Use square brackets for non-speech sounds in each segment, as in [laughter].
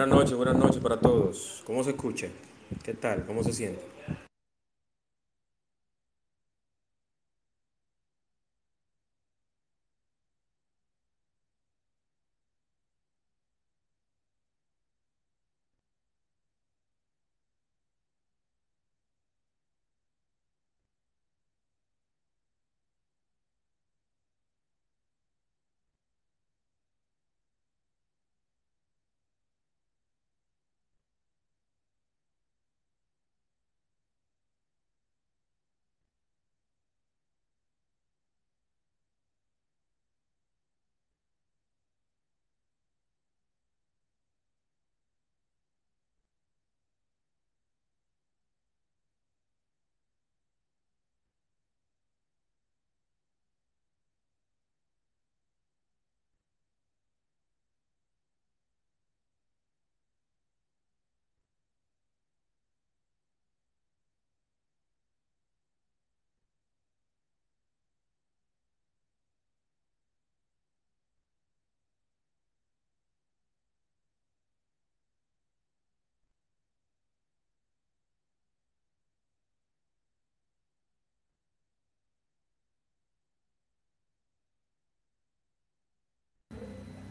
Buenas noches, buenas noches para todos. ¿Cómo se escucha? ¿Qué tal? ¿Cómo se siente?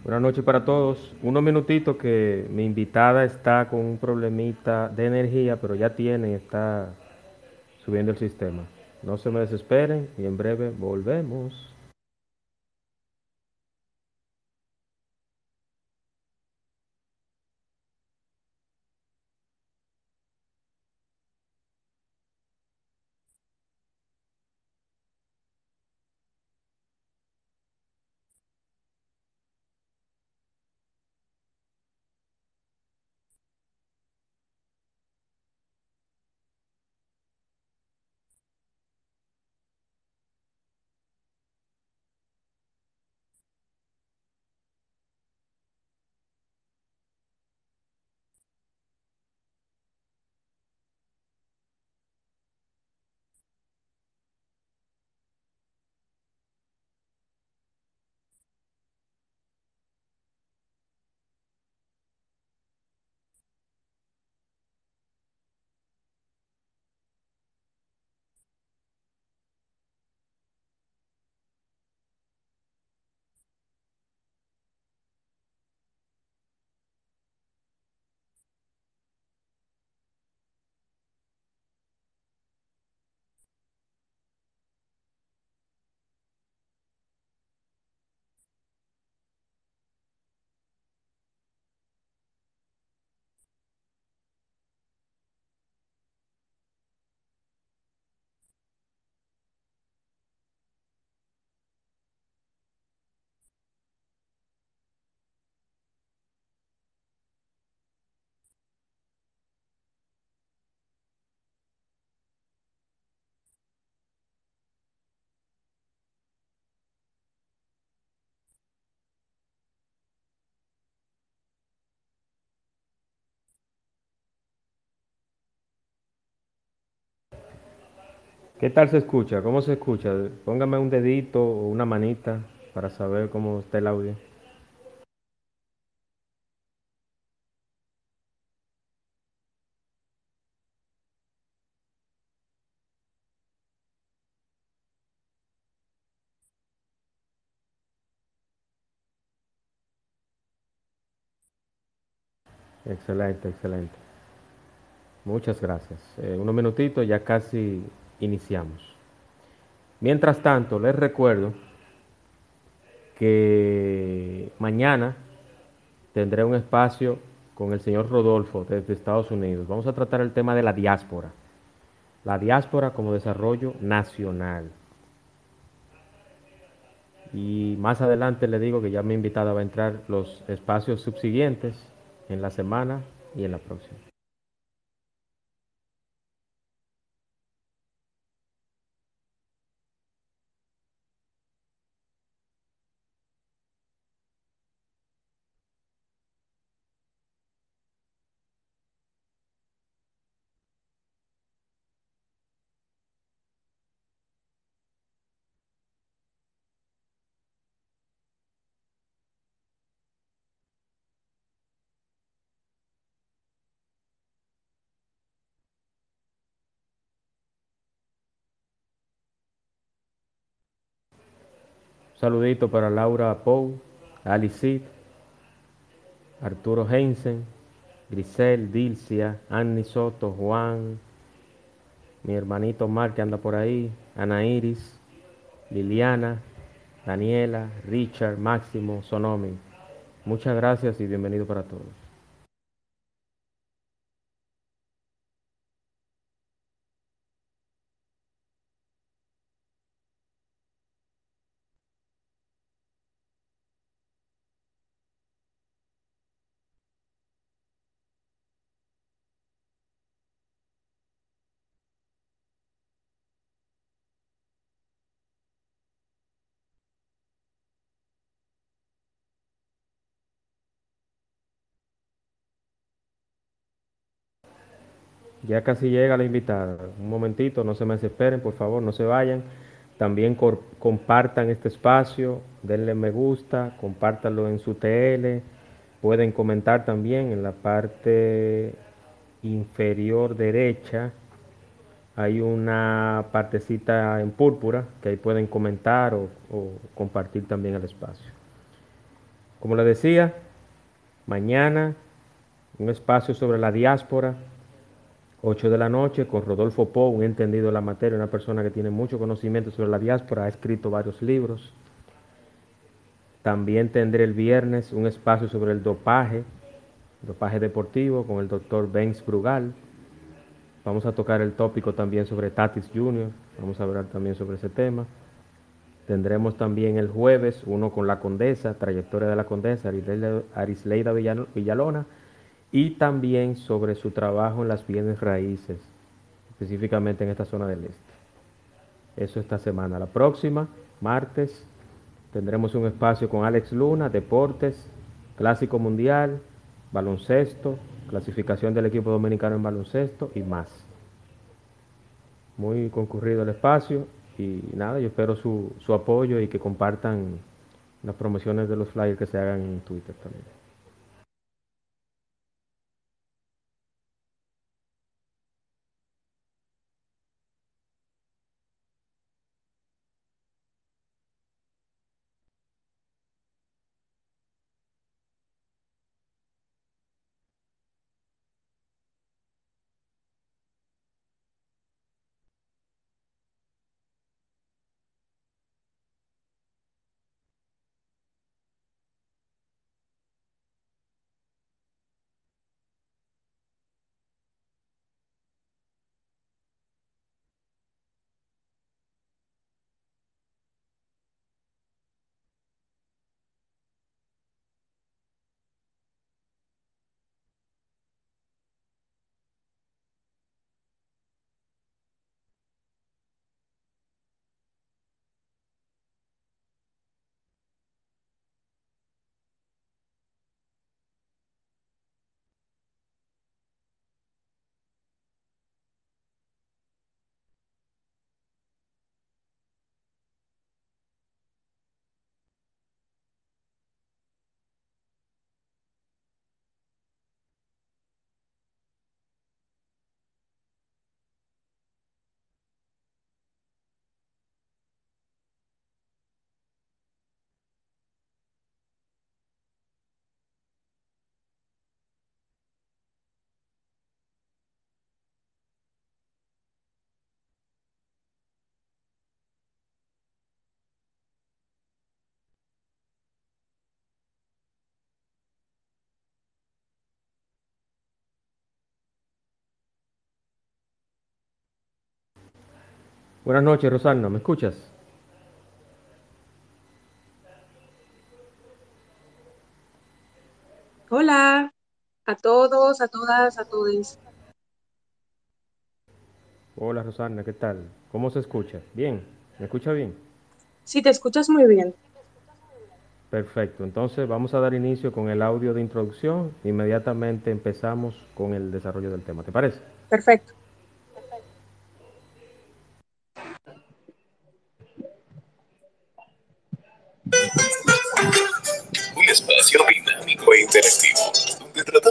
Buenas noches para todos. Unos minutitos que mi invitada está con un problemita de energía, pero ya tiene, está subiendo el sistema. No se me desesperen y en breve volvemos. ¿Qué tal se escucha? ¿Cómo se escucha? Póngame un dedito o una manita para saber cómo está el audio. Excelente, excelente. Muchas gracias. Eh, unos minutitos, ya casi iniciamos. Mientras tanto, les recuerdo que mañana tendré un espacio con el señor Rodolfo desde Estados Unidos. Vamos a tratar el tema de la diáspora. La diáspora como desarrollo nacional. Y más adelante le digo que ya me he invitado a entrar los espacios subsiguientes en la semana y en la próxima. Saludito para Laura Pou, Ali Arturo Heinsen, Grisel, Dilcia, Annie Soto, Juan, mi hermanito Mar que anda por ahí, Ana Iris, Liliana, Daniela, Richard, Máximo, Sonomi. Muchas gracias y bienvenido para todos. Ya casi llega la invitada. Un momentito, no se me desesperen, por favor, no se vayan. También compartan este espacio, denle me gusta, compártanlo en su TL. Pueden comentar también en la parte inferior derecha. Hay una partecita en púrpura que ahí pueden comentar o, o compartir también el espacio. Como les decía, mañana un espacio sobre la diáspora 8 de la noche con Rodolfo Po, un entendido de la materia, una persona que tiene mucho conocimiento sobre la diáspora, ha escrito varios libros. También tendré el viernes un espacio sobre el dopaje, dopaje deportivo con el doctor Benz Brugal. Vamos a tocar el tópico también sobre Tatis Jr., vamos a hablar también sobre ese tema. Tendremos también el jueves uno con la condesa, trayectoria de la condesa, Arisleida Villalona y también sobre su trabajo en las bienes raíces, específicamente en esta zona del este. Eso esta semana. La próxima, martes, tendremos un espacio con Alex Luna, deportes, clásico mundial, baloncesto, clasificación del equipo dominicano en baloncesto y más. Muy concurrido el espacio y nada, yo espero su, su apoyo y que compartan las promociones de los flyers que se hagan en Twitter también. Buenas noches, Rosana, ¿me escuchas? Hola a todos, a todas, a todos. Hola, Rosana, ¿qué tal? ¿Cómo se escucha? Bien, ¿me escucha bien? Sí, te escuchas muy bien. Perfecto, entonces vamos a dar inicio con el audio de introducción. Inmediatamente empezamos con el desarrollo del tema, ¿te parece? Perfecto.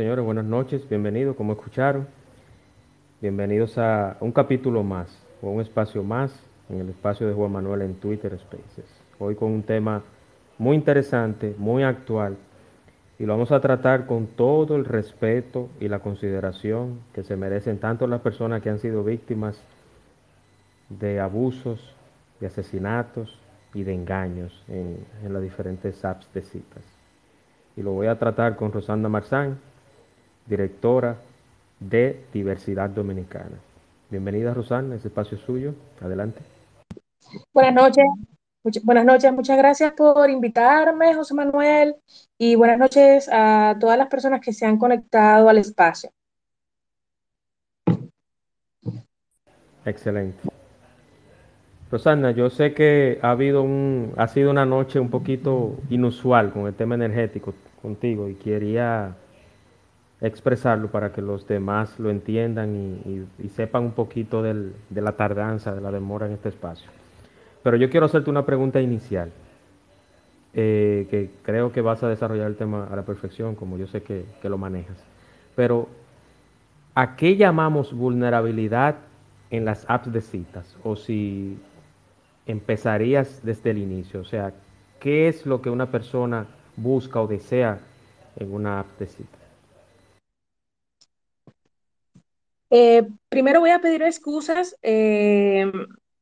Señores, buenas noches, bienvenidos, como escucharon. Bienvenidos a un capítulo más, o un espacio más, en el espacio de Juan Manuel en Twitter Spaces. Hoy con un tema muy interesante, muy actual, y lo vamos a tratar con todo el respeto y la consideración que se merecen tanto las personas que han sido víctimas de abusos, de asesinatos y de engaños en, en las diferentes apps de citas. Y lo voy a tratar con Rosanda Marzán, directora de Diversidad Dominicana. Bienvenida, Rosana, ese espacio es suyo. Adelante. Buenas noches. buenas noches, muchas gracias por invitarme, José Manuel, y buenas noches a todas las personas que se han conectado al espacio. Excelente. Rosana, yo sé que ha habido un, ha sido una noche un poquito inusual con el tema energético contigo y quería expresarlo para que los demás lo entiendan y, sepan un poquito de la tardanza, de la demora en este espacio. Pero yo quiero hacerte una pregunta inicial, eh, que creo que vas a desarrollar el tema a la perfección, como yo sé que, que lo manejas. Pero, ¿a qué llamamos vulnerabilidad en las apps de citas? O si empezarías desde el inicio, o sea, ¿qué es lo que una persona busca o desea en una app de citas? Eh, primero voy a pedir excusas. Eh,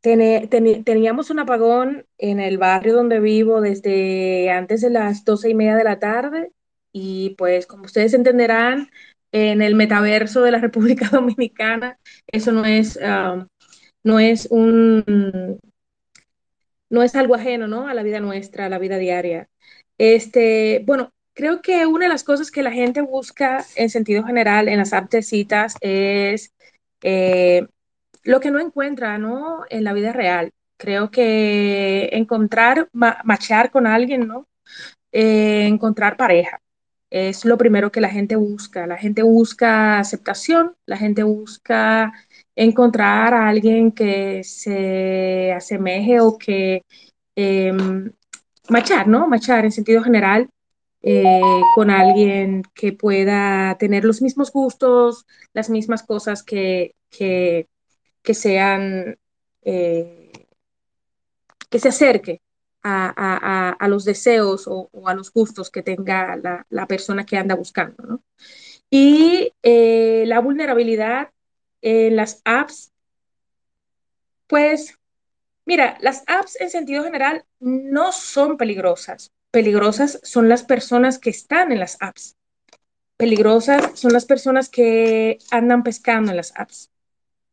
teníamos un apagón en el barrio donde vivo desde antes de las doce y media de la tarde y pues como ustedes entenderán, en el metaverso de la [laughs] República Dominicana, eso no es, um, no es un no es algo ajeno, ¿no? A la vida nuestra, a la vida diaria. Este, bueno, Creo que una de las cosas que la gente busca en sentido general en las apps citas es eh, lo que no encuentra ¿no? en la vida real. Creo que encontrar, machar con alguien, ¿no? Eh, encontrar pareja. Es lo primero que la gente busca. La gente busca aceptación, la gente busca encontrar a alguien que se asemeje o que eh, machar, ¿no? Machar en sentido general eh, con alguien que pueda tener los mismos gustos, las mismas cosas que, que, sean, eh, que se acerque a, los deseos o, a los gustos que tenga la, persona que anda buscando. Y eh, la vulnerabilidad en las apps, pues mira, las apps en sentido general no son peligrosas Peligrosas son las personas que están en las apps. Peligrosas son las personas que andan pescando en las apps.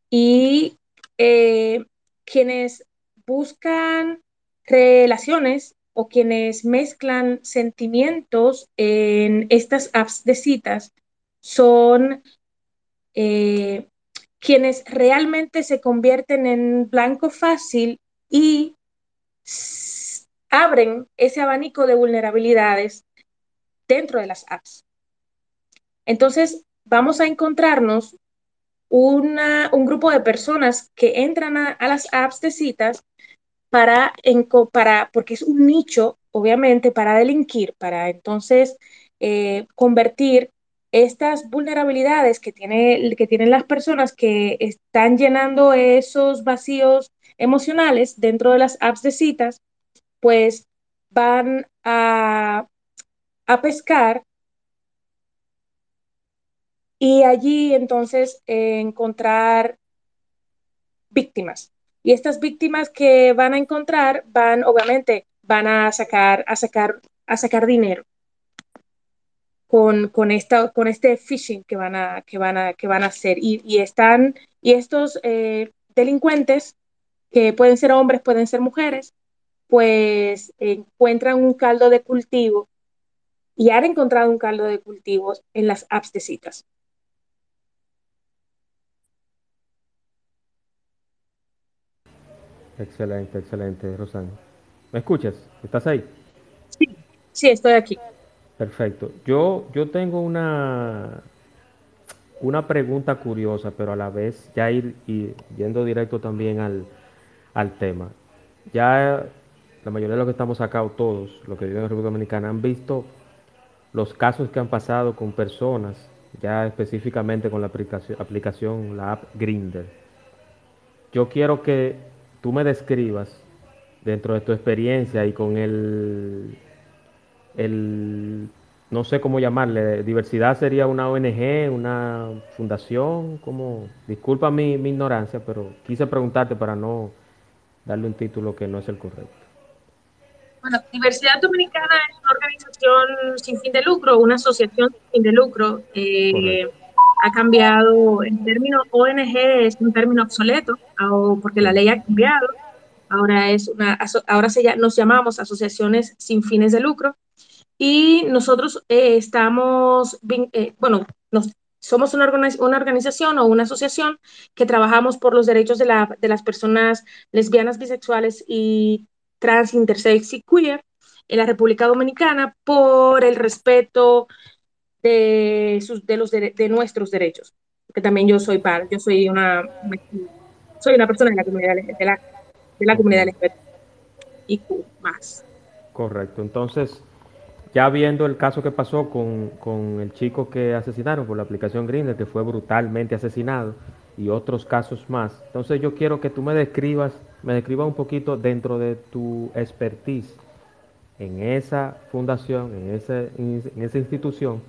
Y eh, quienes buscan relaciones o quienes mezclan sentimientos en estas apps de citas son eh, quienes realmente se convierten en blanco fácil y abren ese abanico de vulnerabilidades dentro de las apps. Entonces, vamos a encontrarnos una, un grupo de personas que entran a, las apps de citas para, para, porque es un nicho, obviamente, para delinquir, para entonces eh, convertir estas vulnerabilidades que, tiene, que tienen las personas que están llenando esos vacíos emocionales dentro de las apps de citas pues van a, pescar y allí entonces encontrar víctimas. Y estas víctimas que van a encontrar van, obviamente, van a sacar, a sacar, a sacar dinero con, con, esta, con este phishing que van a, que van a, que van a hacer. Y, están, y estos eh, delincuentes, que pueden ser hombres, pueden ser mujeres, pues encuentran un caldo de cultivo y han encontrado un caldo de cultivos en las apps de citas. Excelente, excelente, Rosana. ¿Me escuchas? ¿Estás ahí? Sí, sí, estoy aquí. Perfecto. Yo, yo tengo una, una pregunta curiosa, pero a la vez ya ir, yendo directo también al, al tema. Ya la mayoría de los que estamos acá, o todos los que viven en República Dominicana, han visto los casos que han pasado con personas, ya específicamente con la aplicación, la app Grinder. Yo quiero que tú me describas dentro de tu experiencia y con el, el no sé cómo llamarle, diversidad sería una ONG, una fundación, como, disculpa mi ignorancia, pero quise preguntarte para no darle un título que no es el correcto. Bueno, Diversidad Dominicana es una organización sin fin de lucro, una asociación sin fin de lucro. Eh, ha cambiado el término ONG, es un término obsoleto, porque la ley ha cambiado. Ahora, es una, ahora se, nos llamamos asociaciones sin fines de lucro. Y nosotros eh, estamos, eh, bueno, nos, somos una, una, organización o una asociación que trabajamos por los derechos de, la, de las personas lesbianas, bisexuales y trans, intersex y queer en la República Dominicana por el respeto de, sus, de, los de, nuestros derechos. Que también yo soy par, yo soy una, soy una persona de la comunidad de la, de la comunidad y más. Correcto. Entonces, ya viendo el caso que pasó con, con el chico que asesinaron por la aplicación Grindr, que fue brutalmente asesinado, y otros casos más. Entonces yo quiero que tú me describas, me describas un poquito dentro de tu expertise en esa fundación, en esa institución,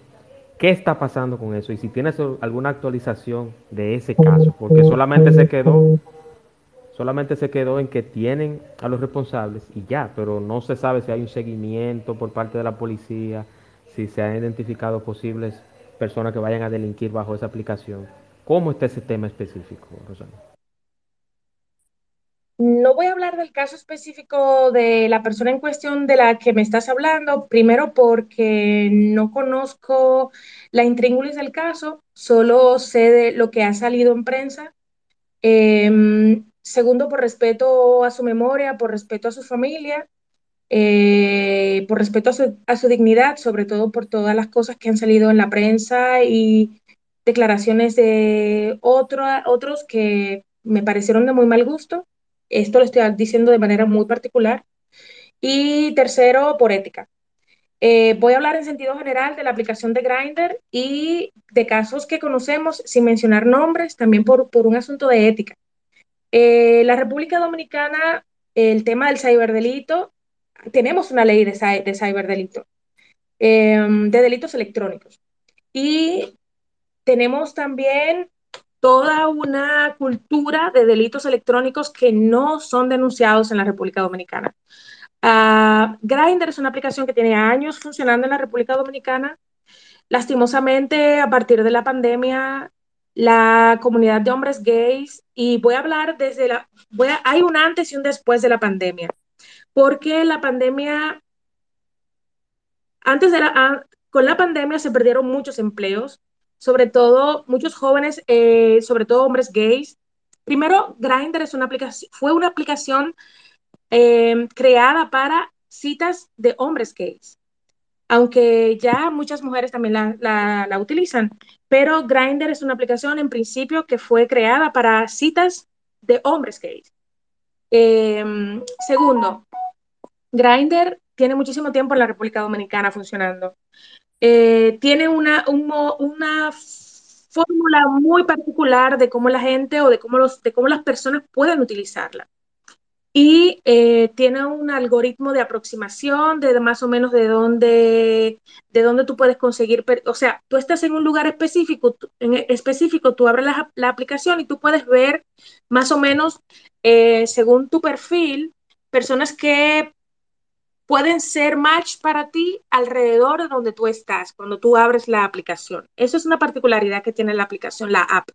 qué está pasando con eso y si tienes alguna actualización de ese caso, porque solamente se quedó solamente se quedó en que tienen a los responsables y ya, pero no se sabe si hay un seguimiento por parte de la policía, si se han identificado posibles personas que vayan a delinquir bajo esa aplicación. ¿Cómo está ese tema específico, Rosana? No voy a hablar del caso específico de la persona en cuestión de la que me estás hablando, primero porque no conozco la intríngulis del caso, solo sé de lo que ha salido en prensa. Em, segundo, por respeto a su memoria, por respeto a su familia, eh, por respeto a su, a su, dignidad, sobre todo por todas las cosas que han salido en la prensa y declaraciones de otros que me parecieron de muy mal gusto. Esto lo estoy diciendo de manera muy particular. Y tercero, por ética. Eh, voy a hablar en sentido general de la aplicación de Grindr y de casos que conocemos, sin mencionar nombres, también por, por un asunto de ética. Eh, la República Dominicana, el tema del ciberdelito, tenemos una ley de, de ciberdelito, em, de delitos electrónicos. Y tenemos también toda una cultura de delitos electrónicos que no son denunciados en la República Dominicana. Uh, Grindr es una aplicación que tiene años funcionando en la República Dominicana. Lastimosamente, a partir de la pandemia, la comunidad de hombres gays, y voy a hablar desde la, hay un antes y un después de la pandemia, porque la pandemia, antes de la, con la pandemia se perdieron muchos empleos, sobre todo muchos jóvenes, eh, sobre todo hombres gays. Primero, Grindr es una aplicación, fue una aplicación eh, creada para citas de hombres gays, aunque ya muchas mujeres también la, la, utilizan, pero Grindr es una aplicación en principio que fue creada para citas de hombres gays. Eh, segundo, Grindr tiene muchísimo tiempo en la República Dominicana funcionando. Eh, tiene una, una fórmula muy particular de cómo la gente o de cómo, los, de cómo las personas pueden utilizarla. Y eh, tiene un algoritmo de aproximación de, más o menos de dónde, de dónde tú puedes conseguir, o sea, tú estás en un lugar específico, en específico, tú abres la, la aplicación y tú puedes ver más o menos, eh, según tu perfil, personas que pueden ser match para ti alrededor de donde tú estás cuando tú abres la aplicación. Eso es una particularidad que tiene la aplicación, la app.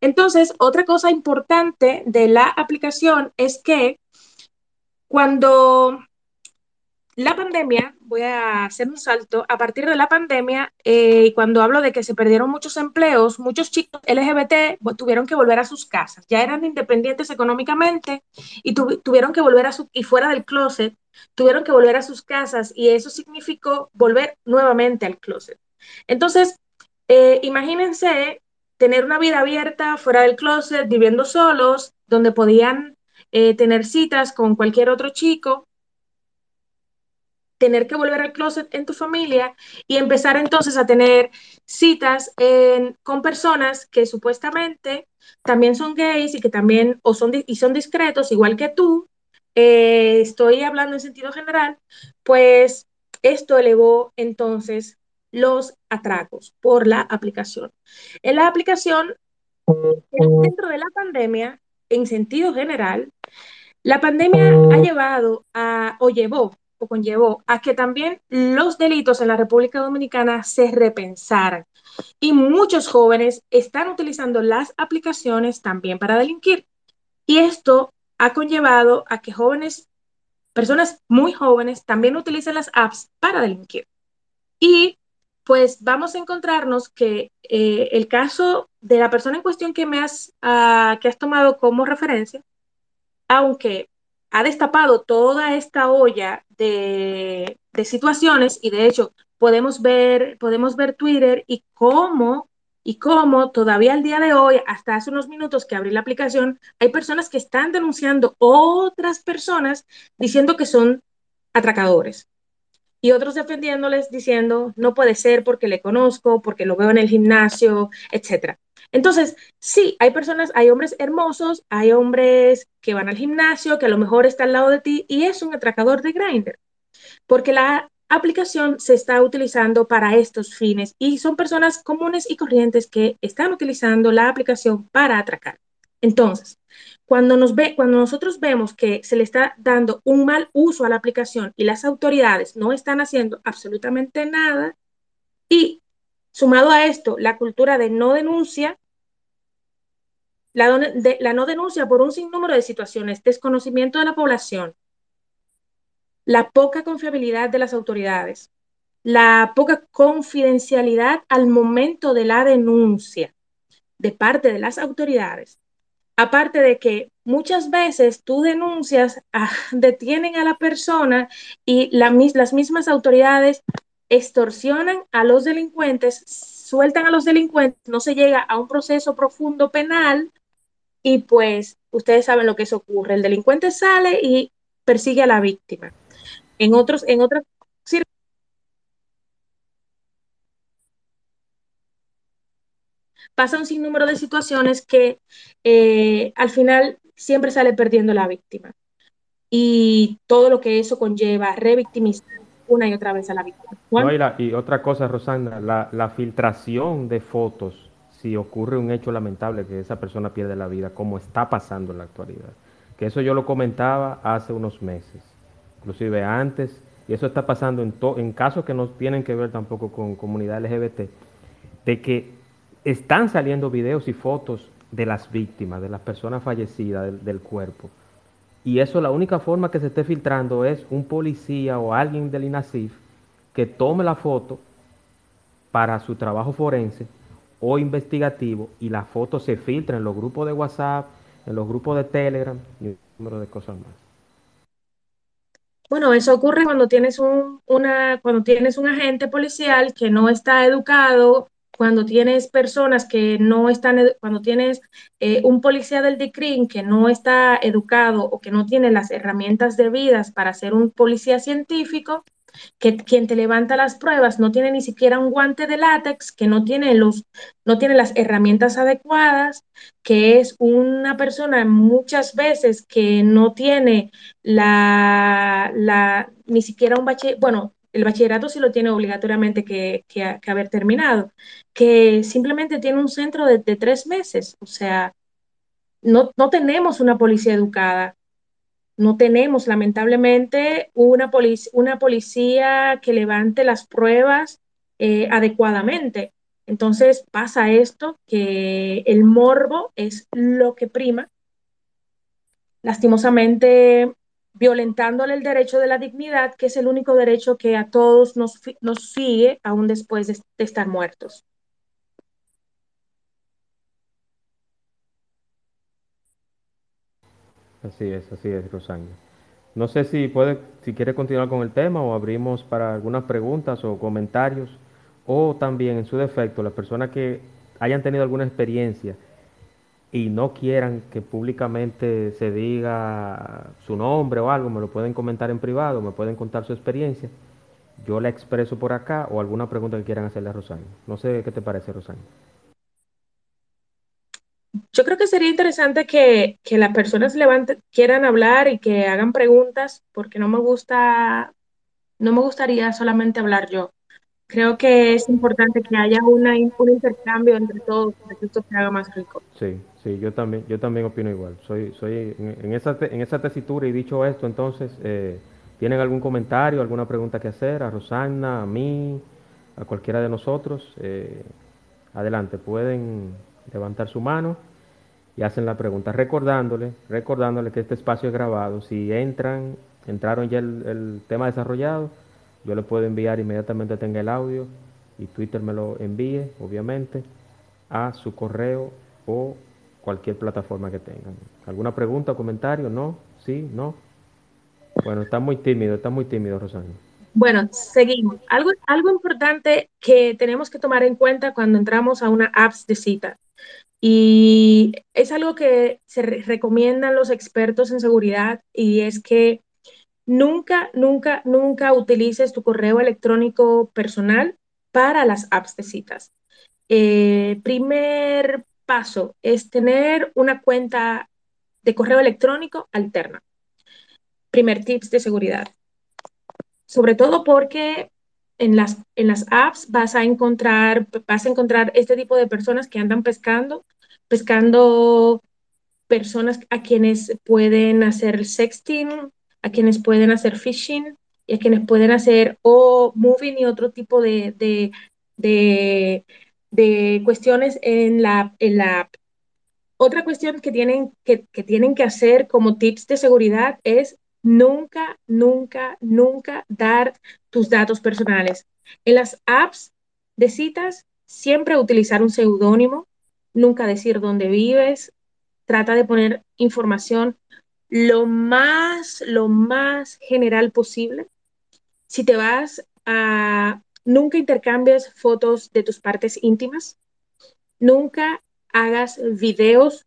Entonces, otra cosa importante de la aplicación es que cuando la pandemia, voy a hacer un salto, a partir de la pandemia, eh, cuando hablo de que se perdieron muchos empleos, muchos chicos LGBT tuvieron que volver a sus casas, ya eran independientes económicamente y tuvieron que volver a su, y fuera del closet, tuvieron que volver a sus casas y eso significó volver nuevamente al closet. Entonces, eh, imagínense tener una vida abierta fuera del closet, viviendo solos, donde podían eh, tener citas con cualquier otro chico tener que volver al closet en tu familia y empezar entonces a tener citas con personas que supuestamente también son gays y que también o son, y son discretos, igual que tú, eh, estoy hablando en sentido general, pues esto elevó entonces los atracos por la aplicación. En la aplicación, dentro de la pandemia, en sentido general, la pandemia ha llevado a, o llevó conllevó a que también los delitos en la República Dominicana se repensaran. Y muchos jóvenes están utilizando las aplicaciones también para delinquir. Y esto ha conllevado a que jóvenes, personas muy jóvenes, también utilicen las apps para delinquir. Y pues vamos a encontrarnos que eh, el caso de la persona en cuestión que me has, ah, que has tomado como referencia, aunque ha destapado toda esta olla de, situaciones y de hecho podemos ver, podemos ver Twitter y cómo, y cómo todavía al día de hoy, hasta hace unos minutos que abrí la aplicación, hay personas que están denunciando otras personas diciendo que son atracadores y otros defendiéndoles diciendo no puede ser porque le conozco, porque lo veo en el gimnasio, etcétera. Entonces, sí, hay personas, hay hombres hermosos, hay hombres que van al gimnasio, que a lo mejor está al lado de ti y es un atracador de Grindr, porque la aplicación se está utilizando para estos fines y son personas comunes y corrientes que están utilizando la aplicación para atracar. Entonces, cuando, nos ve, cuando nosotros vemos que se le está dando un mal uso a la aplicación y las autoridades no están haciendo absolutamente nada y Sumado a esto, la cultura de no denuncia, la, no denuncia por un sinnúmero de situaciones, desconocimiento de la población, la poca confiabilidad de las autoridades, la poca confidencialidad al momento de la denuncia de parte de las autoridades. Aparte de que muchas veces tú denuncias, [laughs] detienen a la persona y las mismas autoridades extorsionan a los delincuentes, sueltan a los delincuentes, no se llega a un proceso profundo penal y pues ustedes saben lo que eso ocurre. El delincuente sale y persigue a la víctima. En otros, en otras pasa un sinnúmero de situaciones que eh, al final siempre sale perdiendo la víctima. Y todo lo que eso conlleva, revictimizar una y otra vez a la víctima. y, otra cosa, Rosana, la, filtración de fotos, si ocurre un hecho lamentable que esa persona pierde la vida, como está pasando en la actualidad. Que eso yo lo comentaba hace unos meses, inclusive antes, y eso está pasando en, casos que no tienen que ver tampoco con comunidad LGBT, de que están saliendo videos y fotos de las víctimas, de las personas fallecidas del cuerpo y eso la única forma que se esté filtrando es un policía o alguien del INASIF que tome la foto para su trabajo forense o investigativo y la foto se filtra en los grupos de WhatsApp, en los grupos de Telegram y un número de cosas más. Bueno, eso ocurre cuando tienes un, una, cuando tienes un agente policial que no está educado cuando tienes personas que no están, cuando tienes eh, un policía del DICRIN que no está educado o que no tiene las herramientas debidas para ser un policía científico, que quien te levanta las pruebas no tiene ni siquiera un guante de látex, que no tiene, los, no tiene las herramientas adecuadas, que es una persona muchas veces que no tiene la, la ni siquiera un bachiller, bueno, el bachillerato sí lo tiene obligatoriamente que, haber terminado, que simplemente tiene un centro de, tres meses. O sea, no, tenemos una policía educada, no tenemos lamentablemente una, una policía que levante las pruebas eh, adecuadamente. Entonces pasa esto, que el morbo es lo que prima. Lastimosamente, violentándole el derecho de la dignidad, que es el único derecho que a todos nos, nos sigue aún después de, de estar muertos. Así es, así es, Rosana. No sé si puede, si quiere continuar con el tema o abrimos para algunas preguntas o comentarios, o también en su defecto, las personas que hayan tenido alguna experiencia y no quieran que públicamente se diga su nombre o algo, me lo pueden comentar en privado, me pueden contar su experiencia. Yo la expreso por acá o alguna pregunta que quieran hacerle a Rosana. No sé qué te parece, Rosana. Yo creo que sería interesante que, que las personas levanten, quieran hablar y que hagan preguntas, porque no me gusta, no me gustaría solamente hablar yo. Creo que es importante que haya una, un intercambio entre todos para que esto se haga más rico. Sí, sí, yo también, yo también opino igual. Soy, soy en, en esa, en esa tesitura y dicho esto, entonces, eh, ¿tienen algún comentario, alguna pregunta que hacer a Rosana, a mí, a cualquiera de nosotros? Eh, adelante, pueden levantar su mano y hacen la pregunta, recordándole, recordándole que este espacio es grabado. Si entran, entraron ya el, tema desarrollado, yo le puedo enviar inmediatamente tenga el audio y Twitter me lo envíe, obviamente, a su correo o cualquier plataforma que tengan. ¿Alguna pregunta comentario? ¿No? ¿Sí? ¿No? Bueno, está muy tímido, está muy tímido, Rosario. Bueno, seguimos. Algo, algo importante que tenemos que tomar en cuenta cuando entramos a una apps de cita. Y es algo que se re recomiendan los expertos en seguridad y es que Nunca, nunca, nunca utilices tu correo electrónico personal para las apps de citas. Eh, primer paso es tener una cuenta de correo electrónico alterna. Primer tips de seguridad. Sobre todo porque en las, en las apps vas a encontrar, vas a encontrar este tipo de personas que andan pescando, pescando personas a quienes pueden hacer sexting, a quienes pueden hacer phishing y a quienes pueden hacer o moving y otro tipo de, de, de, cuestiones en la, en la app. Otra cuestión que tienen que, que tienen que hacer como tips de seguridad es nunca, nunca, nunca dar tus datos personales. En las apps de citas, siempre utilizar un seudónimo, nunca decir dónde vives, trata de poner información lo más, lo más general posible. Si te vas a, nunca intercambies fotos de tus partes íntimas, nunca hagas videos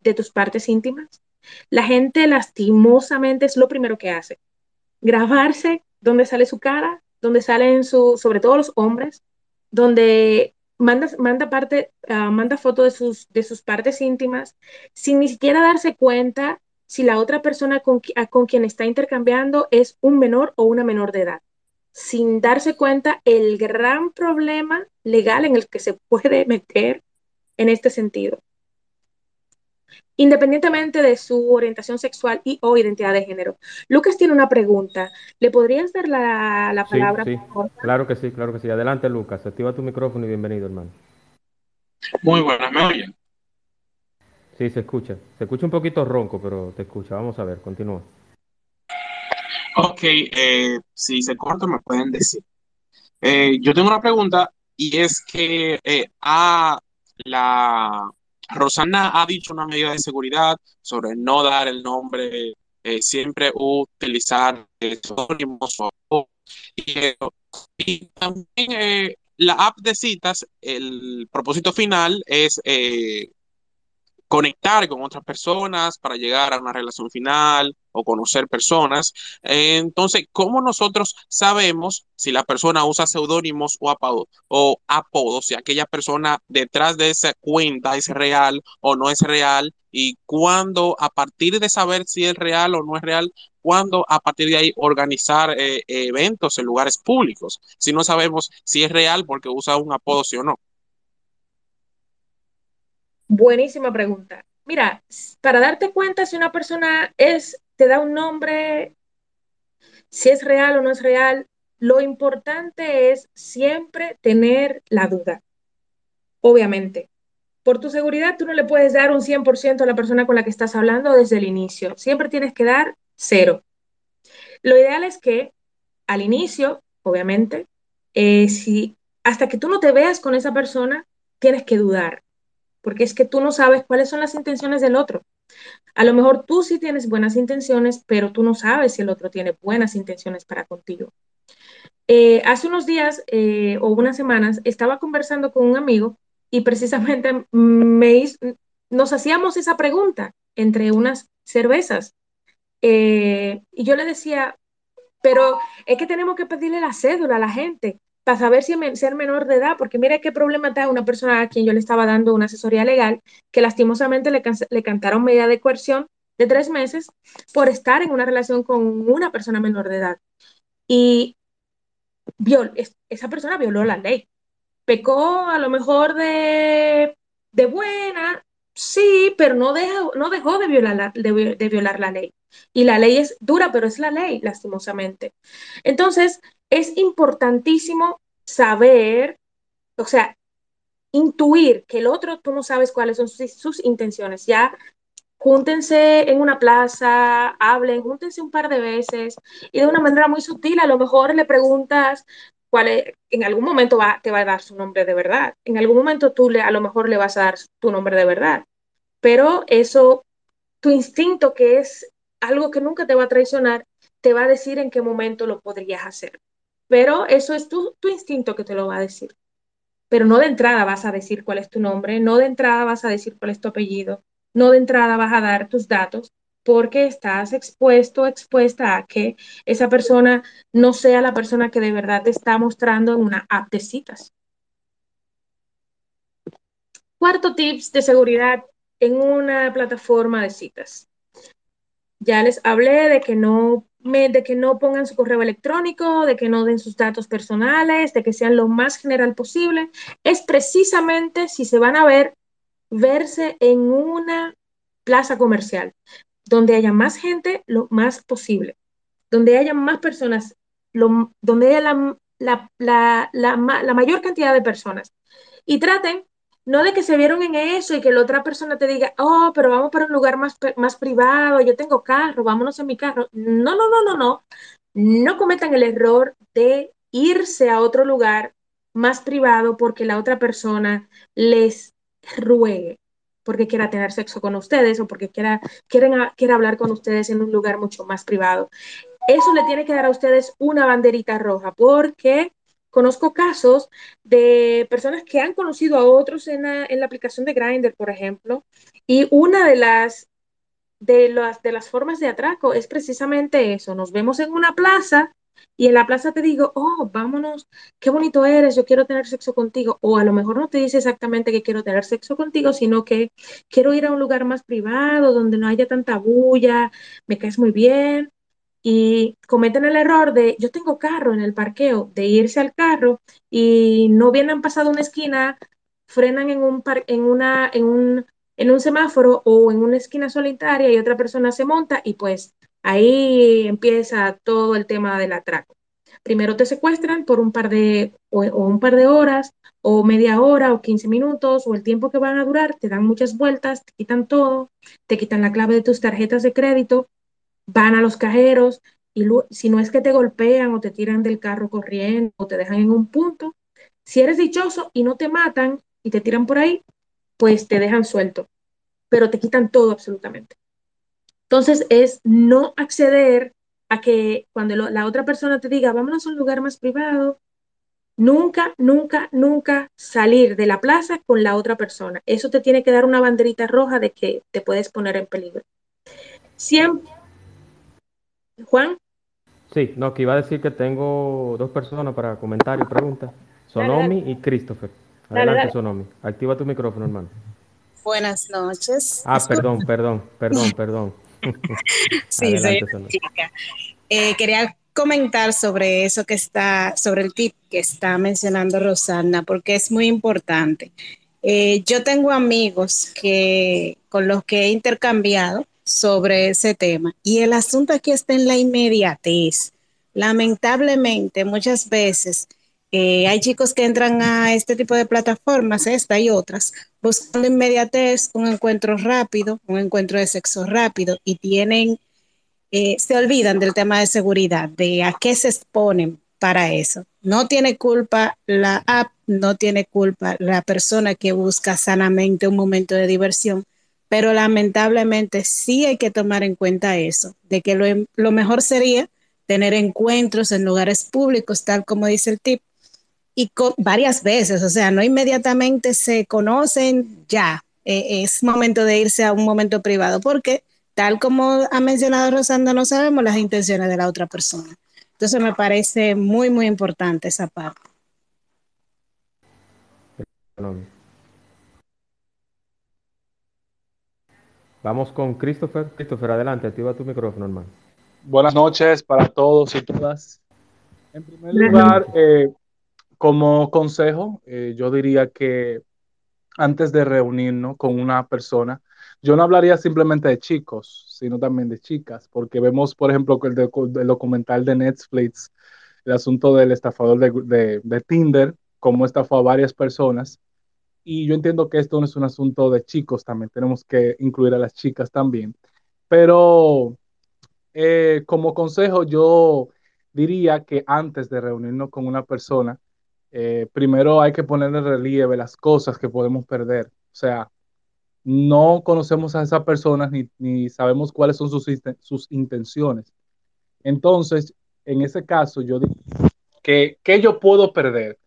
de tus partes íntimas. La gente lastimosamente es lo primero que hace. Grabarse donde sale su cara, donde salen su, sobre todo los hombres, donde manda, manda parte, uh, manda fotos de sus, de sus partes íntimas, sin ni siquiera darse cuenta si la otra persona con, con, quien está intercambiando es un menor o una menor de edad, sin darse cuenta el gran problema legal en el que se puede meter en este sentido. Independientemente de su orientación sexual y o identidad de género. Lucas tiene una pregunta. ¿Le podrías dar la, la palabra? Sí, sí. Claro que sí, claro que sí. Adelante, Lucas. Activa tu micrófono y bienvenido, hermano. Muy buenas, ¿me oyen? Sí, se escucha. Se escucha un poquito ronco, pero te escucha. Vamos a ver, continúa. Ok, eh, si se corta me pueden decir. Eh, yo tengo una pregunta y es que eh, a la Rosana ha dicho una medida de seguridad sobre no dar el nombre, eh, siempre utilizar seudónimos y, y, también la app de citas, el propósito final es conectar con otras personas para llegar a una relación final o conocer personas. Entonces, ¿cómo nosotros sabemos si la persona usa seudónimos o, apodos, o apodos, si aquella persona detrás de esa cuenta es real o no es real? Y cuándo, a partir de saber si es real o no es real, cuándo a partir de ahí organizar eh, eventos en lugares públicos, si no sabemos si es real porque usa un apodo, sí o no. Buenísima pregunta. Mira, para darte cuenta si una persona es, te da un nombre, si es real o no es real, lo importante es siempre tener la duda. Obviamente. Por tu seguridad, tú no le puedes dar un 100% a la persona con la que estás hablando desde el inicio. Siempre tienes que dar cero. Lo ideal es que al inicio, obviamente, eh, si hasta que tú no te veas con esa persona, tienes que dudar, porque es que tú no sabes cuáles son las intenciones del otro. A lo mejor tú sí tienes buenas intenciones, pero tú no sabes si el otro tiene buenas intenciones para contigo. Eh, hace unos días eh, o unas semanas estaba conversando con un amigo y precisamente [laughs] me nos hacíamos esa pregunta entre unas cervezas. Eh, y yo le decía, pero es que tenemos que pedirle la cédula a la gente para saber si ser menor de edad, porque mira qué problema está una persona a quien yo le estaba dando una asesoría legal, que lastimosamente le, le cantaron medida de coerción de tres meses por estar en una relación con una persona menor de edad. Y esa persona violó la ley. Pecó a lo mejor de, de buena, sí, pero no dejó, no dejó de, violar la, de, violar la ley. Y la ley es dura, pero es la ley, lastimosamente. Entonces, es importantísimo saber, o sea, intuir que el otro, tú no sabes cuáles son sus, intenciones. Ya júntense en una plaza, hablen, júntense un par de veces y de una manera muy sutil, a lo mejor le preguntas cuál es, en algún momento va, te va a dar su nombre de verdad, en algún momento tú le, a lo mejor le vas a dar tu nombre de verdad, pero eso, tu instinto que es algo que nunca te va a traicionar, te va a decir en qué momento lo podrías hacer. Pero eso es tu, tu instinto que te lo va a decir. Pero no de entrada vas a decir cuál es tu nombre, no de entrada vas a decir cuál es tu apellido, no de entrada vas a dar tus datos porque estás expuesto, expuesta a que esa persona no sea la persona que de verdad te está mostrando en una app de citas. Cuarto tips de seguridad en una plataforma de citas. Ya les hablé de que no de que no pongan su correo electrónico, de que no den sus datos personales, de que sean lo más general posible. Es precisamente si se van a ver verse en una plaza comercial, donde haya más gente lo más posible, donde haya más personas, donde haya la, la, la, la, mayor cantidad de personas. Y traten no de que se vieron en eso y que la otra persona te diga, oh, pero vamos para un lugar más, más privado, yo tengo carro, vámonos en mi carro. No, no, no, no, no. No cometan el error de irse a otro lugar más privado porque la otra persona les ruegue porque quiera tener sexo con ustedes o porque quiera, quieren, quiera hablar con ustedes en un lugar mucho más privado. Eso le tiene que dar a ustedes una banderita roja porque conozco casos de personas que han conocido a otros en la, en la aplicación de Grindr, por ejemplo, y una de las, de, las, de las formas de atraco es precisamente eso. Nos vemos en una plaza y en la plaza te digo, oh, vámonos, qué bonito eres, yo quiero tener sexo contigo. O a lo mejor no te dice exactamente que quiero tener sexo contigo, sino que quiero ir a un lugar más privado, donde no haya tanta bulla, me caes muy bien. Y cometen el error de, yo tengo carro en el parqueo, de irse al carro y no bien han pasado una esquina, frenan en un, par, en una, en un, en un semáforo o en una esquina solitaria y otra persona se monta y pues Ahí empieza todo el tema del atraco. Primero te secuestran por un par de, o, un par de horas, o media hora, o 15 minutos, o el tiempo que van a durar, te dan muchas vueltas, te quitan todo, te quitan la clave de tus tarjetas de crédito, van a los cajeros, y si no es que te golpean o te tiran del carro corriendo o te dejan en un punto, si eres dichoso y no te matan y te tiran por ahí, pues te dejan suelto, pero te quitan todo absolutamente. Entonces es no acceder a que cuando la otra persona te diga, vámonos a un lugar más privado, nunca, nunca, nunca salir de la plaza con la otra persona. Eso te tiene que dar una banderita roja de que te puedes poner en peligro. Siempre. Juan. Sí, no, que iba a decir que tengo dos personas para comentar y preguntas. Sonomi y Christopher. Adelante, Sonomi. Activa tu micrófono, hermano. Buenas noches. Ah, perdón, perdón, perdón, perdón. [laughs] sí, soy chica. Eh, quería comentar sobre eso que está, sobre el tip que está mencionando Rosana, porque es muy importante. Eh, yo tengo amigos que, con los que he intercambiado sobre ese tema y el asunto aquí está en la inmediatez. Lamentablemente, muchas veces eh, hay chicos que entran a este tipo de plataformas, esta y otras, buscando inmediatez, un encuentro rápido, un encuentro de sexo rápido y tienen eh, se olvidan del tema de seguridad, de a qué se exponen para eso. No tiene culpa la app, no tiene culpa la persona que busca sanamente un momento de diversión, pero lamentablemente sí hay que tomar en cuenta eso, de que lo, lo mejor sería tener encuentros en lugares públicos, tal como dice el tip, y varias veces, o sea, no inmediatamente se conocen ya, eh, es momento de irse a un momento privado, porque tal como ha mencionado Rosanda, no sabemos las intenciones de la otra persona. Entonces me parece muy, muy importante esa parte. Vamos con Christopher. Christopher, adelante, activa tu micrófono, hermano. Buenas noches para todos y todas. En primer lugar, eh, como consejo, eh, yo diría que antes de reunirnos con una persona, yo no hablaría simplemente de chicos, sino también de chicas, porque vemos, por ejemplo, el, el documental de Netflix, el asunto del estafador de, de, Tinder, cómo estafó a varias personas. Y yo entiendo que esto no es un asunto de chicos también, tenemos que incluir a las chicas también. Pero eh, como consejo, yo diría que antes de reunirnos con una persona, eh, primero hay que poner en relieve las cosas que podemos perder. O sea, no conocemos a esas personas ni, sabemos cuáles son sus, sus, intenciones. Entonces, en ese caso, yo digo que, ¿qué yo puedo perder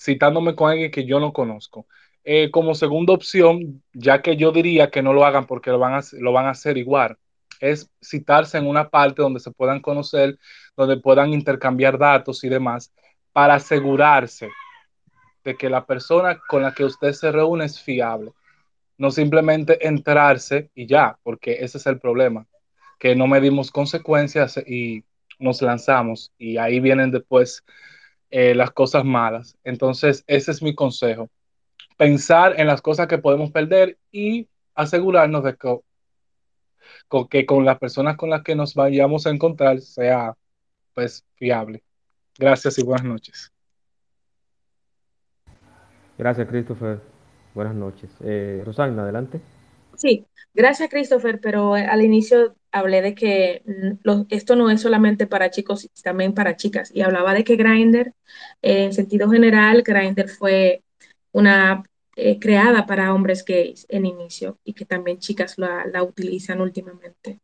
citándome con alguien que yo no conozco? Eh, como segunda opción, ya que yo diría que no lo hagan porque lo van a, lo van a hacer igual, es citarse en una parte donde se puedan conocer, donde puedan intercambiar datos y demás para asegurarse de que la persona con la que usted se reúne es fiable. No simplemente entrarse y ya, porque ese es el problema, que no medimos consecuencias y nos lanzamos y ahí vienen después eh, las cosas malas. Entonces, ese es mi consejo. Pensar en las cosas que podemos perder y asegurarnos de que, con, las personas con las que nos vayamos a encontrar sea pues fiable. Gracias y buenas noches. Gracias, Christopher. Buenas noches. Eh, Rosana, adelante. Sí, gracias, Christopher, pero eh, al inicio hablé de que mm, esto no es solamente para chicos, también para chicas. Y hablaba de que Grindr, eh, en sentido general, Grindr fue una creada para hombres gays en inicio y que también chicas la, utilizan últimamente.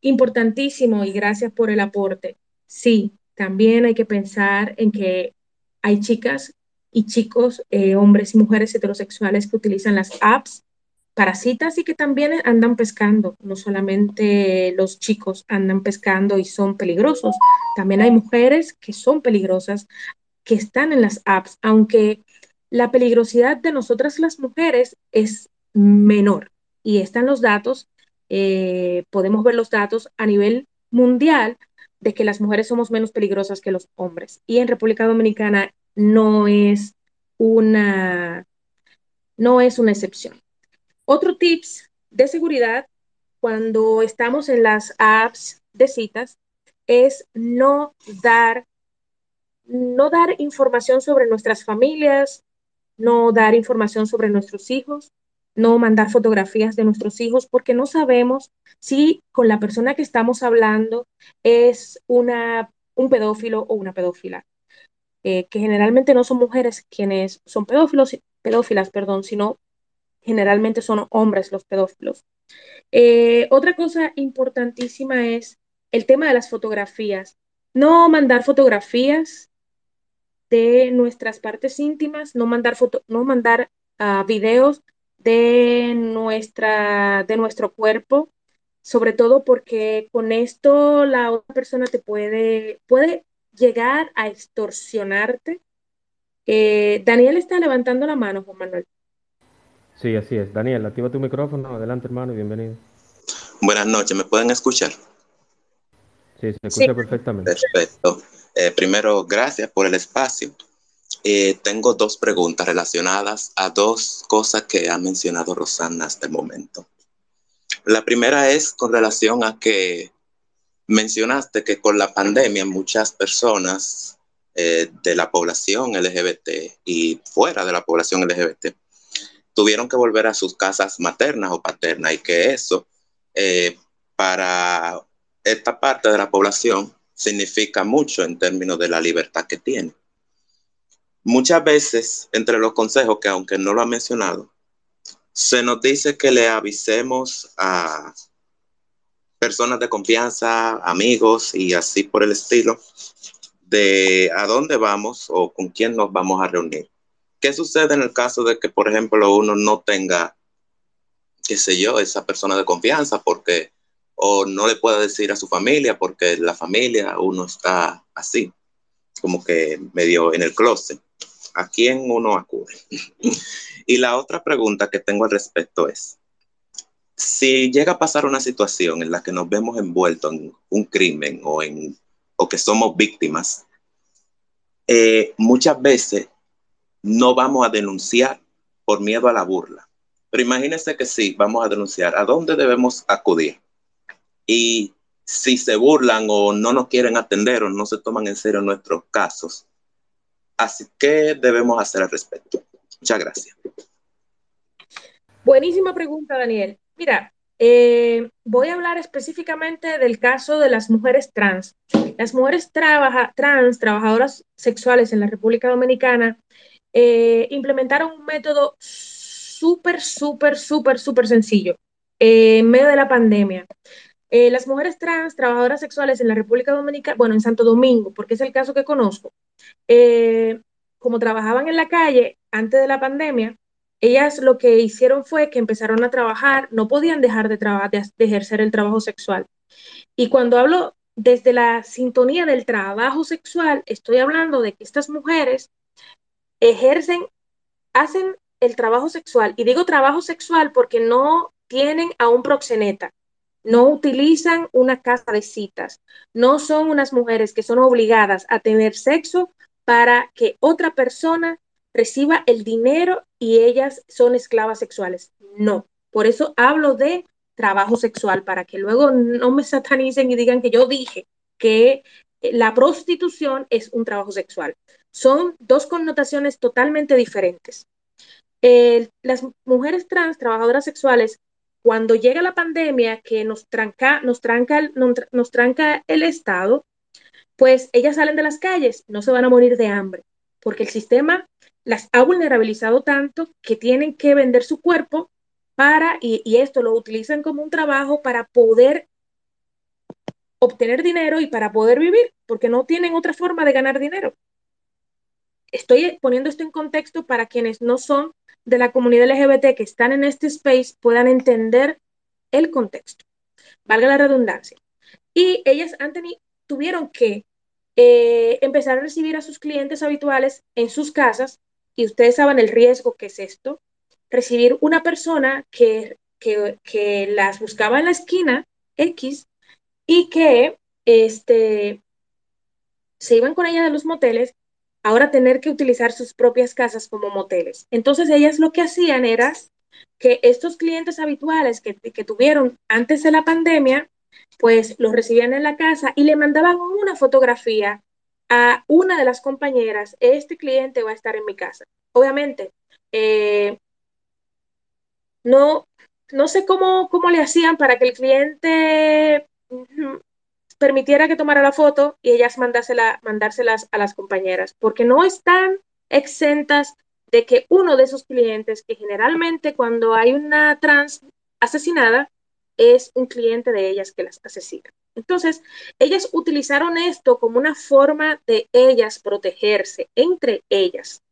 importantísimo y gracias por el aporte. Sí, también hay que pensar en que hay chicas y chicos, eh, hombres y mujeres heterosexuales que utilizan las apps para citas y que también andan pescando. No solamente los chicos andan pescando y son peligrosos, también hay mujeres que son peligrosas, que están en las apps, aunque la peligrosidad de nosotras las mujeres es menor. Y están los datos, eh, podemos ver los datos a nivel mundial de que las mujeres somos menos peligrosas que los hombres. Y en República Dominicana no es una, no es una excepción. Otro tips de seguridad cuando estamos en las apps de citas es no dar, no dar información sobre nuestras familias, no dar información sobre nuestros hijos, no mandar fotografías de nuestros hijos porque no sabemos si con la persona que estamos hablando es una, un pedófilo o una pedófila. Eh, que generalmente no son mujeres quienes son pedófilos, pedófilas, perdón, sino generalmente son hombres los pedófilos. Eh, otra cosa importantísima es el tema de las fotografías. No mandar fotografías de nuestras partes íntimas, no mandar, foto, no mandar uh, videos de, nuestra, de nuestro cuerpo, sobre todo porque con esto la otra persona te puede, puede llegar a extorsionarte. Eh, Daniel está levantando la mano, Juan Manuel. Sí, así es. Daniel, activa tu micrófono. Adelante, hermano, y bienvenido. Buenas noches, ¿me pueden escuchar? Sí, se escucha perfectamente. Perfecto. Eh, primero, gracias por el espacio. Eh, tengo dos preguntas relacionadas a dos cosas que ha mencionado Rosana hasta el momento. La primera es con relación a que mencionaste que con la pandemia muchas personas eh, de la población LGBT y fuera de la población LGBT tuvieron que volver a sus casas maternas o paternas y que eso eh, para esta parte de la población significa mucho en términos de la libertad que tiene. Muchas veces, entre los consejos, que aunque no lo ha mencionado, se nos dice que le avisemos a personas de confianza, amigos y así por el estilo, de a dónde vamos o con quién nos vamos a reunir. ¿Qué sucede en el caso de que, por ejemplo, uno no tenga, qué sé yo, esa persona de confianza porque o no le pueda decir a su familia porque la familia uno está así, como que medio en el closet? ¿A quién uno acude? [laughs] y la otra pregunta que tengo al respecto es, si llega a pasar una situación en la que nos vemos envueltos en un crimen o, en, o que somos víctimas, eh, muchas veces no vamos a denunciar por miedo a la burla. Pero imagínense que sí, vamos a denunciar. ¿A dónde debemos acudir? Y si se burlan o no nos quieren atender o no se toman en serio nuestros casos, así que debemos hacer al respecto. Muchas gracias. Buenísima pregunta, Daniel. Mira, eh, voy a hablar específicamente del caso de las mujeres trans. Las mujeres trans, trabajadoras sexuales en la República Dominicana, eh, implementaron un método súper, súper, súper, súper sencillo eh, en medio de la pandemia. las mujeres trans, trabajadoras sexuales en la República Dominicana, bueno, en Santo Domingo, porque es el caso que conozco, como trabajaban en la calle antes de la pandemia, ellas lo que hicieron fue que empezaron a trabajar, no podían dejar de, de, ejercer el trabajo sexual. Y cuando hablo desde la sintonía del trabajo sexual, estoy hablando de que estas mujeres ejercen, hacen el trabajo sexual. Y digo trabajo sexual porque no tienen a un proxeneta, no utilizan una casa de citas, no son unas mujeres que son obligadas a tener sexo para que otra persona reciba el dinero y ellas son esclavas sexuales. No, por eso hablo de trabajo sexual, para que luego no me satanicen y digan que yo dije que la prostitución es un trabajo sexual. Son dos connotaciones totalmente diferentes. las mujeres trans, trabajadoras sexuales, cuando llega la pandemia que nos tranca, nos tranca, nos tranca el Estado, pues ellas salen de las calles, no se van a morir de hambre, porque el sistema las ha vulnerabilizado tanto que tienen que vender su cuerpo para, y, esto lo utilizan como un trabajo para poder obtener dinero y para poder vivir, porque no tienen otra forma de ganar dinero. Estoy poniendo esto en contexto para quienes no son de la comunidad LGBT que están en este space puedan entender el contexto. Valga la redundancia. Y ellas han tuvieron que eh, empezar a recibir a sus clientes habituales en sus casas y ustedes saben el riesgo que es esto, recibir una persona que, que, las buscaba en la esquina X y que este, se iban con ella de los moteles, ahora tener que utilizar sus propias casas como moteles. Entonces ellas lo que hacían era que estos clientes habituales que, tuvieron antes de la pandemia, pues los recibían en la casa y le mandaban una fotografía a una de las compañeras, este cliente va a estar en mi casa. Obviamente, eh, no, no sé cómo, cómo le hacían para que el cliente permitiera que tomara la foto y ellas mandárselas a las compañeras, porque no están exentas de que uno de esos clientes, que generalmente cuando hay una trans asesinada, es un cliente de ellas que las asesina. Entonces, ellas utilizaron esto como una forma de ellas protegerse entre ellas.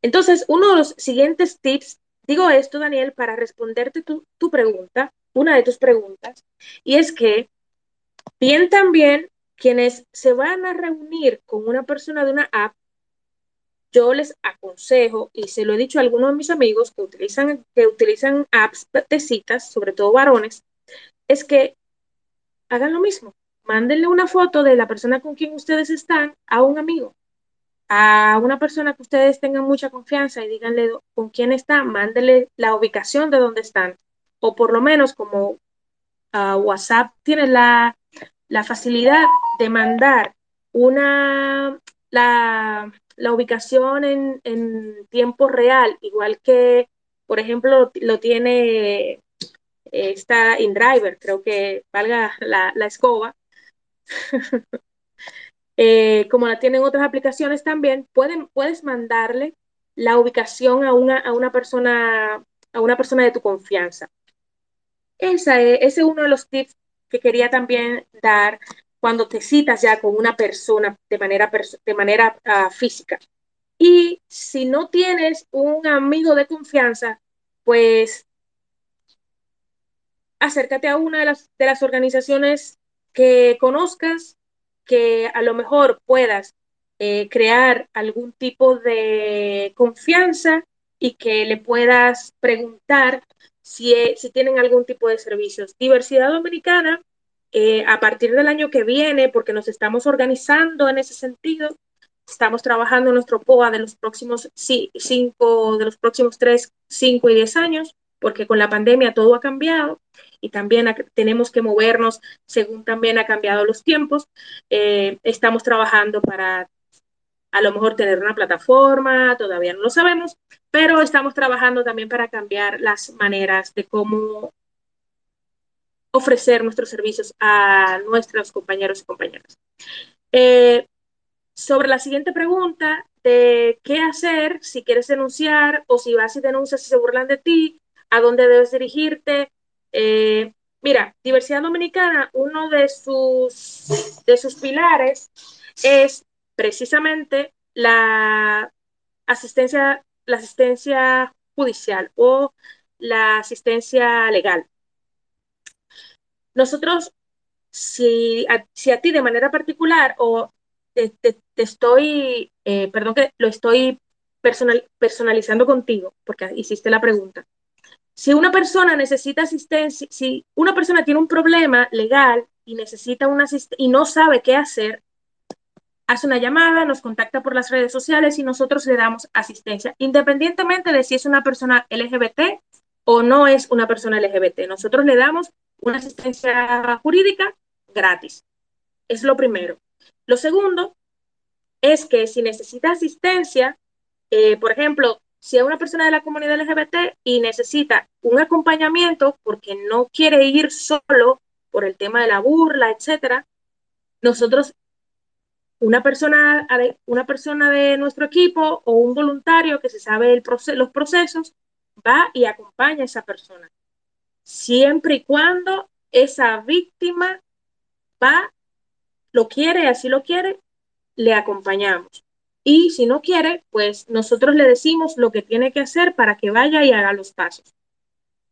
Entonces, uno de los siguientes tips, digo esto, Daniel, para responderte tu, tu pregunta, una de tus preguntas, y es que bien también quienes se van a reunir con una persona de una app, yo les aconsejo, y se lo he dicho a algunos de mis amigos que utilizan, que utilizan apps de citas, sobre todo varones, es que hagan lo mismo. Mándenle una foto de la persona con quien ustedes están a un amigo, a una persona que ustedes tengan mucha confianza y díganle con quién está, mándenle la ubicación de dónde están. O por lo menos como ah, WhatsApp tiene la, facilidad de mandar una, la, ubicación en, en, tiempo real, igual que, por ejemplo, lo tiene esta InDriver, creo que valga la, escoba, [laughs] eh, como la tienen otras aplicaciones también, pueden, puedes mandarle la ubicación a una, a una persona a una persona de tu confianza. Es, ese es uno de los tips que quería también dar cuando te citas ya con una persona de manera, de manera uh, física. Y si no tienes un amigo de confianza, pues acércate a una de las, de las organizaciones que conozcas, que a lo mejor puedas eh, crear algún tipo de confianza y que le puedas preguntar si, e, si tienen algún tipo de servicios. Diversidad Dominicana, eh, a partir del año que viene, porque nos estamos organizando en ese sentido, estamos trabajando en nuestro POA de los próximos cinco, de los próximos tres, cinco y diez años, porque con la pandemia todo ha cambiado y también tenemos que movernos según también ha cambiado los tiempos. Eh, estamos trabajando para a lo mejor tener una plataforma, todavía no lo sabemos, pero estamos trabajando también para cambiar las maneras de cómo ofrecer nuestros servicios a nuestros compañeros y compañeras. Eh, sobre la siguiente pregunta de qué hacer si quieres denunciar o si vas y denuncias y se burlan de ti, a dónde debes dirigirte. Eh, mira, Diversidad Dominicana, uno de sus, de sus pilares es precisamente la asistencia, la asistencia judicial o la asistencia legal. Nosotros, si a, si a ti de manera particular o te, estoy, eh, perdón que lo estoy personal, personalizando contigo, porque hiciste la pregunta. Si una persona necesita asistencia, si una persona tiene un problema legal y necesita una y no sabe qué hacer, hace una llamada, nos contacta por las redes sociales y nosotros le damos asistencia, independientemente de si es una persona LGBT o no es una persona LGBT. Nosotros le damos una asistencia jurídica gratis. Es lo primero. Lo segundo es que si necesita asistencia, eh, por ejemplo, si es una persona de la comunidad LGBT y necesita un acompañamiento porque no quiere ir solo por el tema de la burla, etcétera, nosotros una persona, una persona de nuestro equipo o un voluntario que se sabe el los procesos va y acompaña a esa persona. Siempre y cuando esa víctima va, lo quiere, así lo quiere, le acompañamos. Y si no quiere, pues nosotros le decimos lo que tiene que hacer para que vaya y haga los pasos.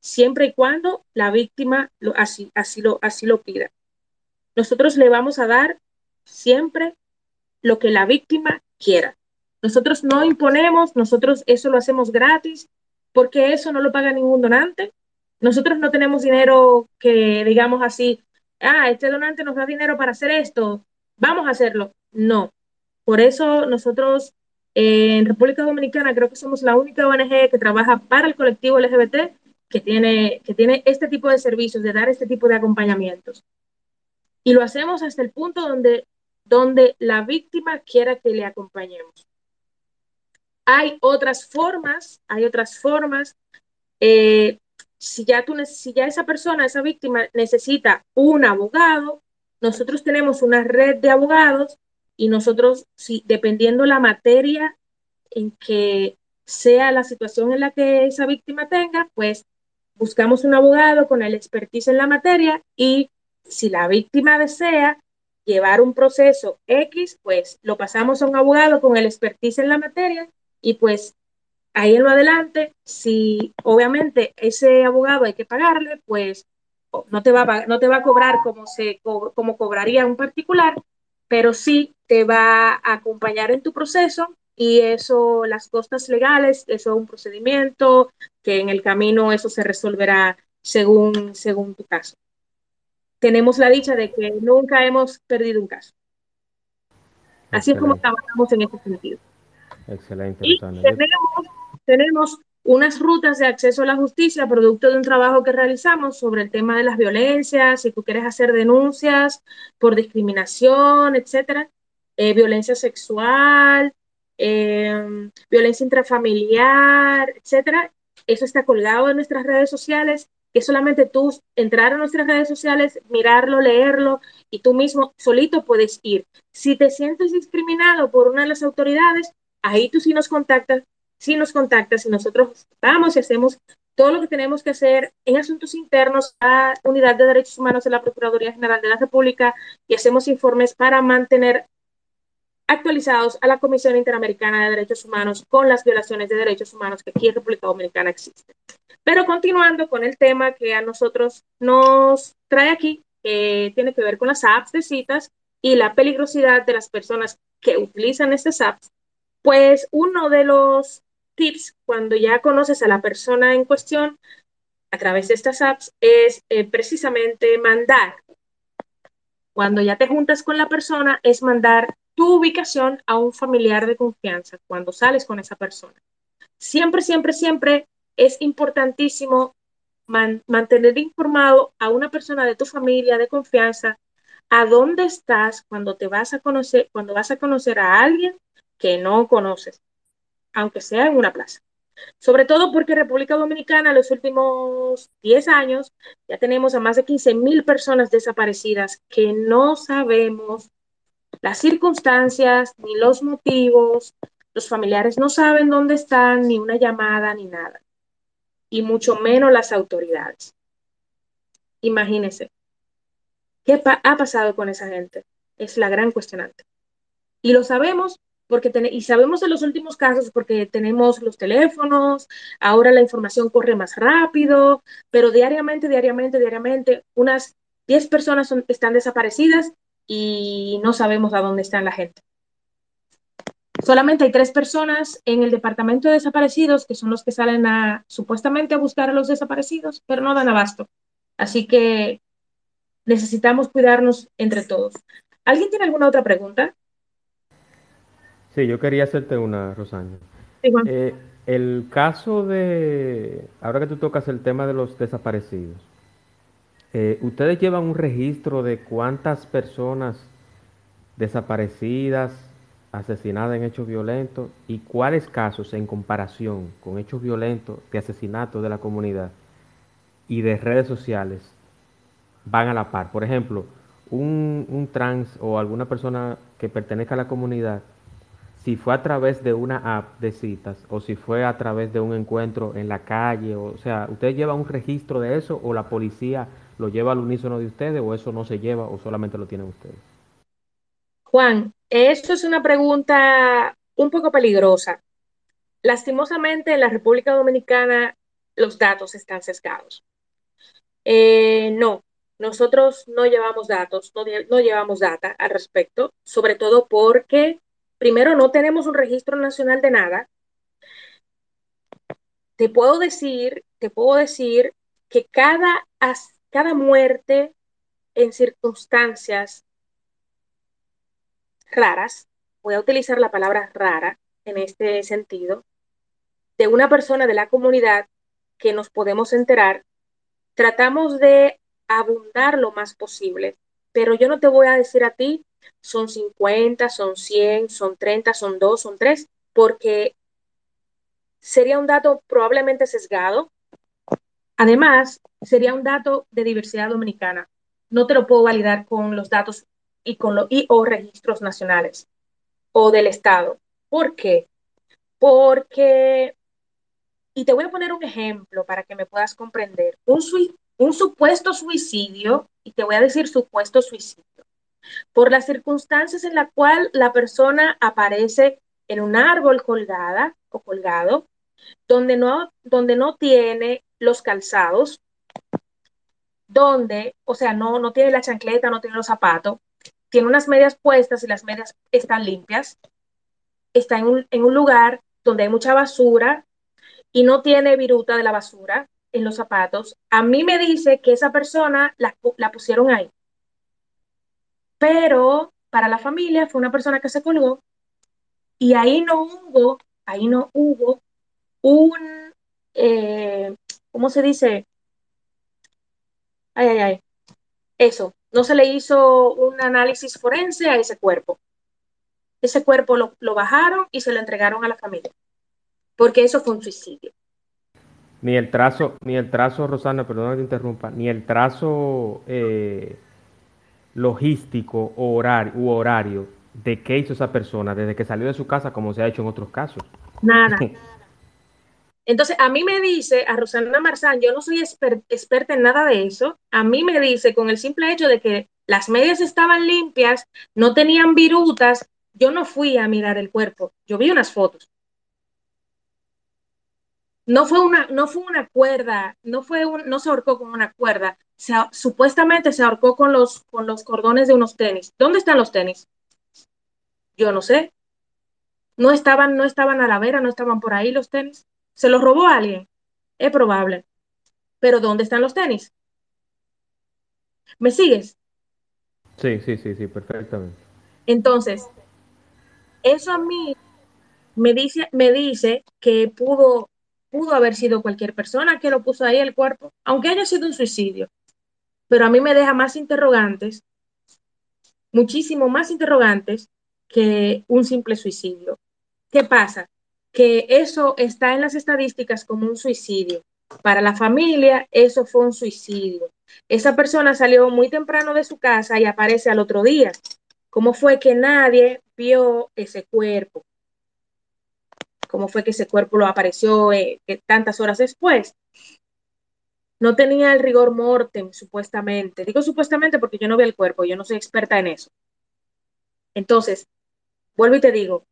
Siempre y cuando la víctima lo, así, así, lo, así lo pida. Nosotros le vamos a dar siempre lo que la víctima quiera. Nosotros no imponemos, nosotros eso lo hacemos gratis, porque eso no lo paga ningún donante. Nosotros no tenemos dinero que digamos así, ah, este donante nos da dinero para hacer esto, vamos a hacerlo. No. Por eso nosotros eh, en República Dominicana creo que somos la única ONG que trabaja para el colectivo LGBT que tiene, que tiene este tipo de servicios, de dar este tipo de acompañamientos. Y lo hacemos hasta el punto donde donde la víctima quiera que le acompañemos. Hay otras formas, hay otras formas. Eh, si, ya tú, si ya esa persona, esa víctima necesita un abogado, nosotros tenemos una red de abogados y nosotros, si, dependiendo la materia en que sea la situación en la que esa víctima tenga, pues buscamos un abogado con el expertise en la materia y si la víctima desea, llevar un proceso X, pues lo pasamos a un abogado con el expertise en la materia y pues ahí en lo adelante, si obviamente ese abogado hay que pagarle, pues no te va a, no te va a cobrar como, se, como cobraría un particular, pero sí te va a acompañar en tu proceso y eso, las costas legales, eso es un procedimiento que en el camino eso se resolverá según, según tu caso tenemos la dicha de que nunca hemos perdido un caso. Así es como trabajamos en este sentido. Excelente. Y tenemos, tenemos unas rutas de acceso a la justicia, producto de un trabajo que realizamos sobre el tema de las violencias, si tú quieres hacer denuncias por discriminación, etcétera, eh, violencia sexual, em, violencia intrafamiliar, etcétera. Eso está colgado en nuestras redes sociales que solamente tú entrar a nuestras redes sociales, mirarlo, leerlo y tú mismo solito puedes ir. Si te sientes discriminado por una de las autoridades, ahí tú sí nos contactas, sí nos contactas y nosotros vamos y hacemos todo lo que tenemos que hacer en asuntos internos a Unidad de Derechos Humanos de la Procuraduría General de la República y hacemos informes para mantener actualizados a la Comisión Interamericana de Derechos Humanos con las violaciones de derechos humanos que aquí en República Dominicana existen. Pero continuando con el tema que a nosotros nos trae aquí, que tiene que ver con las apps de citas y la peligrosidad de las personas que utilizan estas apps, pues uno de los tips cuando ya conoces a la persona en cuestión a través de estas apps es eh, precisamente mandar. Cuando ya te juntas con la persona es mandar tu ubicación a un familiar de confianza cuando sales con esa persona. Siempre, siempre, siempre es importantísimo mantener informado a una persona de tu familia de confianza a dónde estás cuando te vas a conocer, cuando vas a conocer a alguien que no conoces aunque sea en una plaza. Sobre todo porque República Dominicana en los últimos 10 años ya tenemos a más de 15 mil personas desaparecidas que no sabemos las circunstancias ni los motivos. Los familiares no saben dónde están, ni una llamada, ni nada. Y mucho menos las autoridades. Imagínense. ¿Qué ha pasado con esa gente? Es la gran cuestionante. Y lo sabemos porque y sabemos en los últimos casos porque tenemos los teléfonos, ahora la información corre más rápido, pero diariamente, diariamente, diariamente, unas 10 personas están desaparecidas y no sabemos a dónde están la gente. Solamente hay tres personas en el departamento de desaparecidos que son los que salen a supuestamente a buscar a los desaparecidos, pero no dan abasto. Así que necesitamos cuidarnos entre todos. ¿Alguien tiene alguna otra pregunta? Sí, yo quería hacerte una, Rosana. Eh, el caso de, ahora que tú tocas el tema de los desaparecidos, eh, ¿ustedes llevan un registro de cuántas personas desaparecidas, asesinadas en hechos violentos y cuáles casos en comparación con hechos violentos de asesinato de la comunidad y de redes sociales van a la par? Por ejemplo, un, un trans o alguna persona que pertenezca a la comunidad si fue a través de una app de citas o si fue a través de un encuentro en la calle, o, sea, ¿usted lleva un registro de eso o la policía lo lleva al unísono de ustedes o eso no se lleva o solamente lo tienen ustedes? Juan, esto es una pregunta un poco peligrosa. Lastimosamente en la República Dominicana los datos están sesgados. Eh, no, nosotros no llevamos datos, no, no llevamos data al respecto, sobre todo porque primero no tenemos un registro nacional de nada. Te puedo decir, te puedo decir que cada, cada muerte en circunstancias raras, voy a utilizar la palabra rara en este sentido, de una persona de la comunidad que nos podemos enterar, tratamos de abundar lo más posible, pero yo no te voy a decir a ti son 50, son 100, son 30, son 2, son 3, porque sería un dato probablemente sesgado. Además, sería un dato de diversidad dominicana. No te lo puedo validar con los datos y con los registros nacionales o del Estado. ¿Por qué? Porque, y te voy a poner un ejemplo para que me puedas comprender, un, un supuesto suicidio, y te voy a decir supuesto suicidio por las circunstancias en la cual la persona aparece en un árbol colgada o colgado, donde no, donde no tiene los calzados, donde, o sea, no, no tiene la chancleta, no tiene los zapatos, tiene unas medias puestas y las medias están limpias, está en un, en un lugar donde hay mucha basura y no tiene viruta de la basura en los zapatos, a mí me dice que esa persona la, la pusieron ahí. Pero para la familia fue una persona que se colgó y ahí no hubo, ahí no hubo un, eh, ¿cómo se dice? Ay, ay, ay. Eso, no se le hizo un análisis forense a ese cuerpo. Ese cuerpo lo, lo bajaron y se lo entregaron a la familia, porque eso fue un suicidio. Ni el trazo, ni el trazo, Rosana, perdón que te interrumpa, ni el trazo eh, logístico o horario, u horario de qué hizo esa persona desde que salió de su casa, como se ha hecho en otros casos. Nada. [laughs] Entonces, a mí me dice, a Rosana Marzán, yo no soy experta en nada de eso, a mí me dice con el simple hecho de que las medias estaban limpias, no tenían virutas, yo no fui a mirar el cuerpo, yo vi unas fotos. No fue una, no fue una cuerda, no, fue no se ahorcó con una cuerda, supuestamente se ahorcó con los, con los cordones de unos tenis. ¿Dónde están los tenis? Yo no sé. No estaban, no estaban a la vera, no estaban por ahí los tenis. ¿Se los robó alguien? Es probable. Pero ¿dónde están los tenis? ¿Me sigues? Sí, sí, sí, sí, perfectamente. Entonces, eso a mí me dice, me dice que pudo, pudo haber sido cualquier persona que lo puso ahí el cuerpo, aunque haya sido un suicidio. Pero a mí me deja más interrogantes, muchísimo más interrogantes que un simple suicidio. ¿Qué pasa? Que eso está en las estadísticas como un suicidio. Para la familia, eso fue un suicidio. Esa persona salió muy temprano de su casa y aparece al otro día. ¿Cómo fue que nadie vio ese cuerpo? ¿Cómo fue que ese cuerpo lo apareció eh, tantas horas después? No tenía el rigor mortem, supuestamente. Digo supuestamente porque yo no vi el cuerpo, yo no soy experta en eso. Entonces, vuelvo y te digo,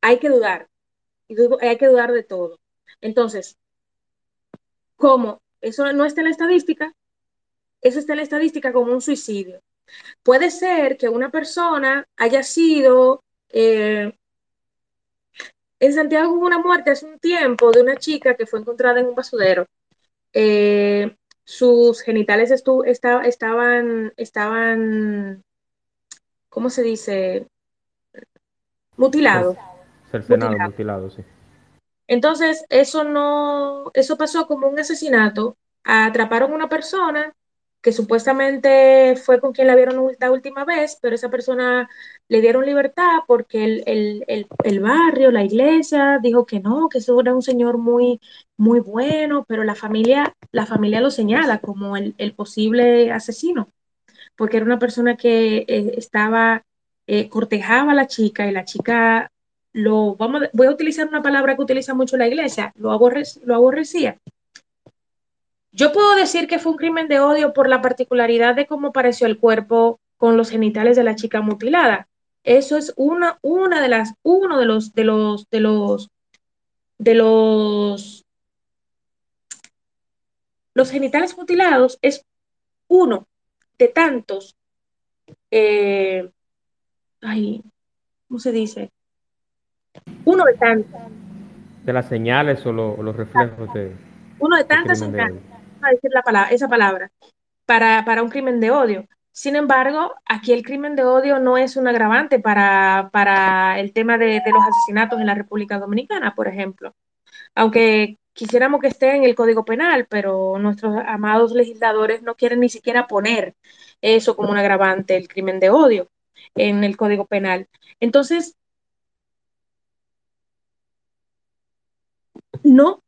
hay que dudar, y hay que dudar de todo. Entonces, ¿cómo? Eso no está en la estadística, eso está en la estadística como un suicidio. Puede ser que una persona haya sido... Eh, en Santiago hubo una muerte hace un tiempo de una chica que fue encontrada en un basurero. Eh, sus genitales estaban, estaban, ¿cómo se dice? Mutilados. Cercenado, mutilado. sí. Entonces, eso no, eso pasó como un asesinato. Atraparon a una persona que supuestamente fue con quien la vieron la última vez, pero esa persona le dieron libertad porque el, barrio, la iglesia, dijo que no, que eso era un señor muy, muy bueno, pero la familia, la familia lo señala como el, posible asesino, porque era una persona que eh, estaba, eh, cortejaba a la chica y la chica lo, vamos, voy a utilizar una palabra que utiliza mucho la iglesia, lo, lo aborrecía. Yo puedo decir que fue un crimen de odio por la particularidad de cómo apareció el cuerpo con los genitales de la chica mutilada. Eso es una, una de las, uno de los, de los, de los, de los, los genitales mutilados es uno de tantos, eh, ay, ¿cómo se dice? Uno de tantas. De las señales o, los reflejos de. Uno de tantas señales, a decir la palabra, esa palabra, para, para, un crimen de odio. Sin embargo, aquí el crimen de odio no es un agravante para, para el tema de, de los asesinatos en la República Dominicana, por ejemplo. Aunque quisiéramos que esté en el Código Penal, pero nuestros amados legisladores no quieren ni siquiera poner eso como un agravante, el crimen de odio en el Código Penal. Entonces, No,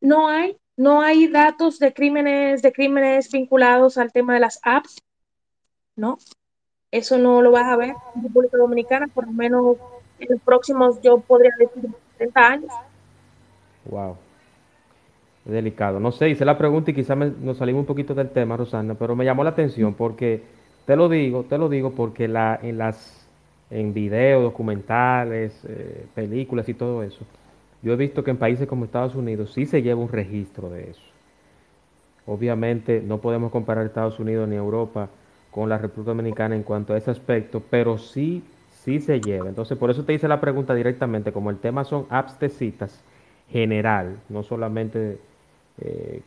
no hay, no hay datos de crímenes, de crímenes vinculados al tema de las apps, ¿no? Eso no lo vas a ver en República Dominicana, por lo menos en los próximos, yo podría decir, 30 años. Wow. delicado. No sé, hice la pregunta y quizás nos salimos un poquito del tema, Rosana, pero me llamó la atención porque, te lo digo, te lo digo porque la, en las en videos, documentales, eh, películas y todo eso, yo he visto que en países como Estados Unidos sí se lleva un registro de eso. Obviamente no podemos comparar Estados Unidos ni Europa con la República Dominicana en cuanto a ese aspecto, pero sí, sí se lleva. Entonces, por eso te hice la pregunta directamente, como el tema son apps de citas general, no solamente eh,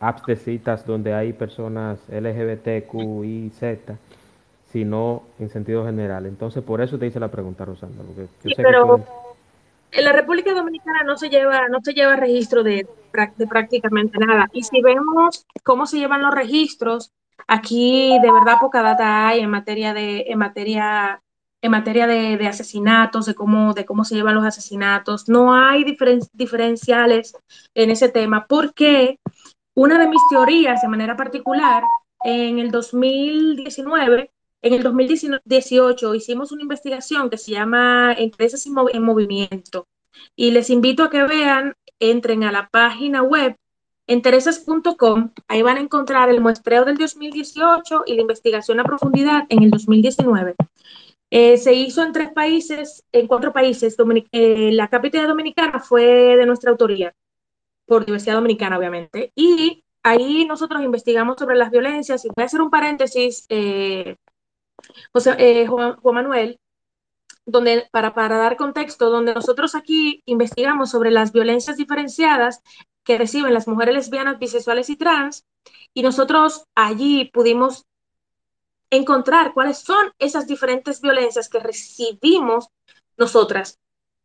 apps de citas donde hay personas LGBT, Q, Y, Z, sino en sentido general. Entonces, por eso te hice la pregunta, Rosana. Porque sí, pero en la República Dominicana no se lleva, no se lleva registro de, prácticamente nada. Y si vemos cómo se llevan los registros, aquí de verdad poca data hay en materia de, en materia en materia de, asesinatos, de cómo, de cómo se llevan los asesinatos. No hay diferenciales en ese tema porque una de mis teorías de manera particular, en el 2019, en el 2018 hicimos una investigación que se llama Empresas en Movimiento y les invito a que vean, entren a la página web enteresas.com, ahí van a encontrar el muestreo del 2018 y la investigación a profundidad en el 2019. Eh, se hizo en tres países, en cuatro países. Eh, la capital dominicana fue de nuestra autoría, por Universidad Dominicana, obviamente. Y ahí nosotros investigamos sobre las violencias. Y voy a hacer un paréntesis, eh, José, Juan, Manuel, donde, para, para dar contexto, donde nosotros aquí investigamos sobre las violencias diferenciadas que reciben las mujeres lesbianas, bisexuales y trans, y nosotros allí pudimos encontrar cuáles son esas diferentes violencias que recibimos nosotras.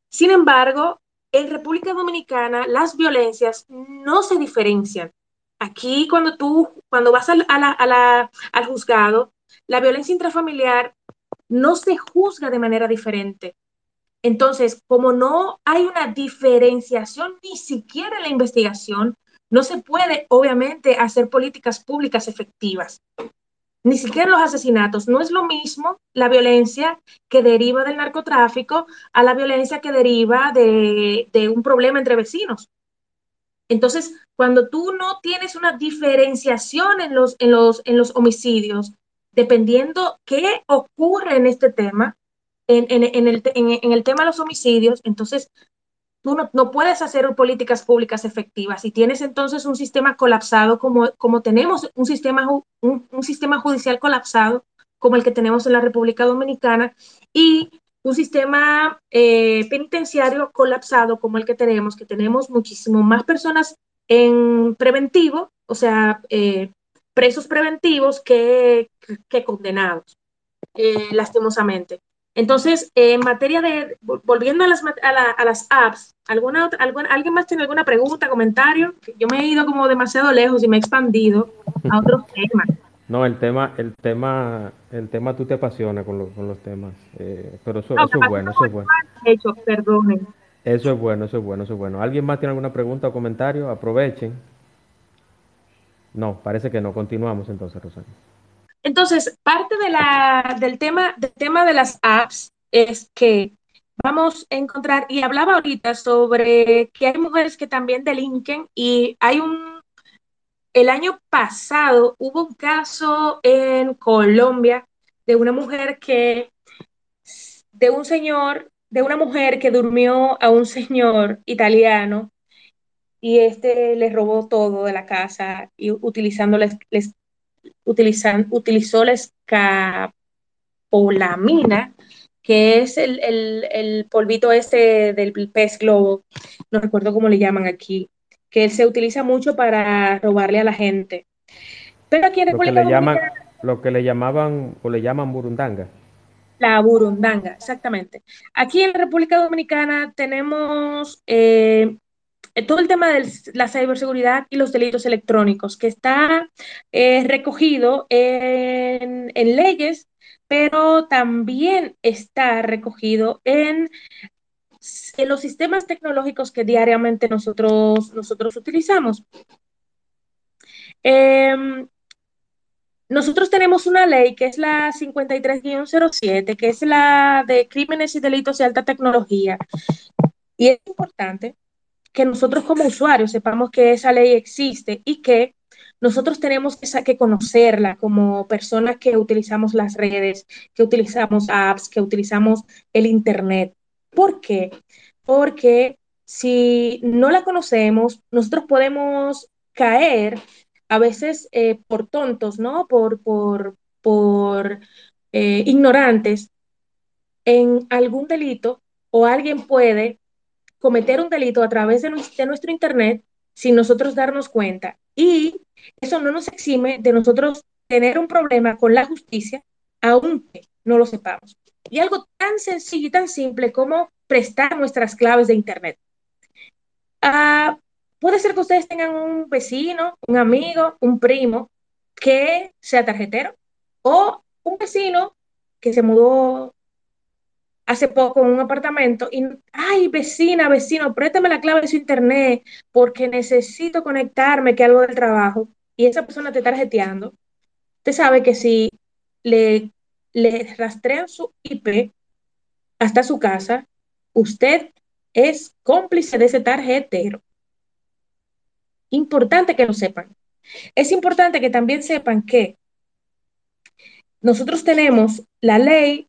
Sin embargo, en República Dominicana las violencias no se diferencian. Aquí cuando tú, cuando vas al, al juzgado, la violencia intrafamiliar no se juzga de manera diferente. Entonces, como no hay una diferenciación ni siquiera en la investigación, no se puede, obviamente, hacer políticas públicas efectivas ni siquiera los asesinatos. No es lo mismo la violencia que deriva del narcotráfico a la violencia que deriva de, un problema entre vecinos. Entonces, cuando tú no tienes una diferenciación en los, en los, en los homicidios, dependiendo qué ocurre en este tema, en, en, el, en, el, tema de los homicidios, entonces tú no, puedes hacer políticas públicas efectivas. Si tienes entonces un sistema colapsado, como, como tenemos un sistema, un, sistema judicial colapsado, como el que tenemos en la República Dominicana, y un sistema eh, penitenciario colapsado como el que tenemos, que tenemos muchísimo más personas en preventivo, o sea, eh, presos preventivos que, que condenados, eh, lastimosamente. Entonces, en materia de, volviendo a las, a, las apps, ¿alguna otra, ¿alguien más tiene alguna pregunta, comentario? Yo me he ido como demasiado lejos y me he expandido a otros [laughs] temas. No, el tema, el tema, el tema tú te apasiona con, los temas, eh, pero eso, eso es bueno, eso es bueno. Hecho, perdonen. Eso es bueno, eso es bueno, eso es bueno. ¿Alguien más tiene alguna pregunta o comentario? Aprovechen. No, parece que no. Continuamos entonces, Rosario. Entonces, parte de la, del, tema, del tema de las apps es que vamos a encontrar, y hablaba ahorita sobre que hay mujeres que también delinquen y hay un, el año pasado hubo un caso en Colombia de una mujer que, de un señor, de una mujer que durmió a un señor italiano y este le robó todo de la casa y utilizando les, utilizan, utilizó la escapolamina, que es el, polvito ese del pez globo, no recuerdo cómo le llaman aquí, que se utiliza mucho para robarle a la gente. Pero aquí en lo que le llaman, Lo que le llamaban o le llaman burundanga. La burundanga, exactamente. Aquí en la República Dominicana tenemos eh, todo el tema de la ciberseguridad y los delitos electrónicos, que está eh, recogido en, leyes, pero también está recogido en, en, los sistemas tecnológicos que diariamente nosotros, nosotros utilizamos. Em, nosotros tenemos una ley que es la 53-07, que es la de crímenes y delitos de alta tecnología. Y es importante que nosotros como usuarios sepamos que esa ley existe y que nosotros tenemos que, conocerla como personas que utilizamos las redes, que utilizamos apps, que utilizamos el Internet. ¿Por qué? Porque si no la conocemos, nosotros podemos caer a veces eh, por tontos, ¿no? Por, por, por eh, ignorantes en algún delito o alguien puede cometer un delito a través de, nuestro Internet sin nosotros darnos cuenta. Y eso no nos exime de nosotros tener un problema con la justicia, aunque no lo sepamos. Y algo tan sencillo y tan simple como prestar nuestras claves de Internet. Ah, puede ser que ustedes tengan un vecino, un amigo, un primo que sea tarjetero o un vecino que se mudó hace poco en un apartamento y, ay, vecina, vecino, préstame la clave de su internet porque necesito conectarme, que algo del trabajo, y esa persona te está tarjeteando, usted sabe que si le, le rastrean su IP hasta su casa, usted es cómplice de ese tarjetero. Importante que lo sepan. Es importante que también sepan que nosotros tenemos la ley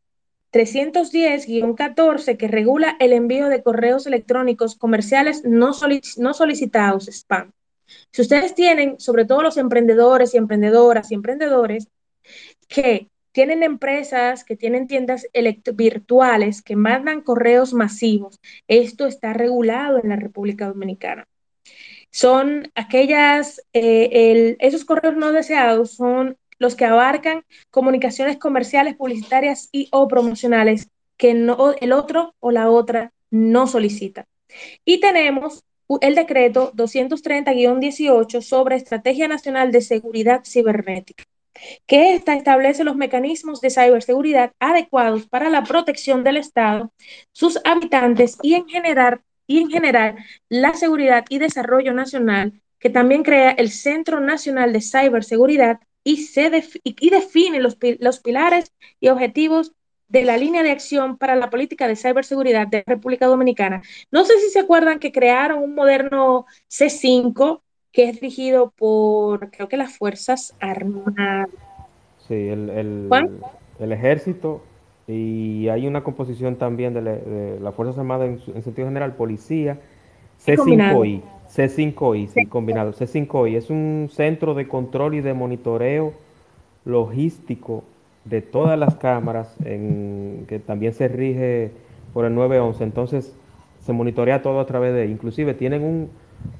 310-14 que regula el envío de correos electrónicos comerciales no, solicitados, spam. Si ustedes tienen, sobre todo los emprendedores y emprendedoras y emprendedores, que tienen empresas, que tienen tiendas virtuales, que mandan correos masivos, esto está regulado en la República Dominicana. Son aquellas, eh, esos correos no deseados son los que abarcan comunicaciones comerciales, publicitarias y o promocionales que no, el otro o la otra no solicita. Y tenemos el decreto 230-18 sobre Estrategia Nacional de Seguridad Cibernética, que esta establece los mecanismos de ciberseguridad adecuados para la protección del Estado, sus habitantes y en general, y en general la seguridad y desarrollo nacional, que también crea el Centro Nacional de Ciberseguridad y, se y define los, los pilares y objetivos de la línea de acción para la política de ciberseguridad de República Dominicana. No sé si se acuerdan que crearon un moderno C5 que es dirigido por, creo que las Fuerzas Armadas. Sí, el, el, el ejército y hay una composición también de, las Fuerzas Armadas en, sentido general, policía, C5I. C5I, sí, combinado. C5I es un centro de control y de monitoreo logístico de todas las cámaras, en, que también se rige por el 911. Entonces, se monitorea todo a través de, inclusive tienen un,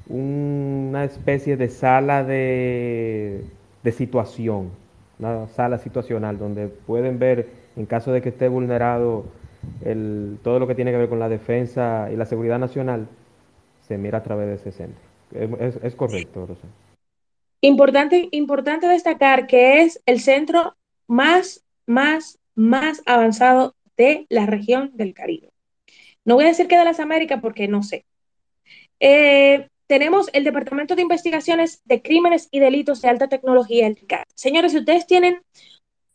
una especie de sala de, de situación, una sala situacional, donde pueden ver, en caso de que esté vulnerado el, todo lo que tiene que ver con la defensa y la seguridad nacional, se mira a través de ese centro. Es, correcto, Rosa. Importante, importante destacar que es el centro más, más, más avanzado de la región del Caribe. No voy a decir que de las Américas porque no sé. Eh, tenemos el Departamento de Investigaciones de Crímenes y Delitos de Alta Tecnología, el Señores, si ustedes tienen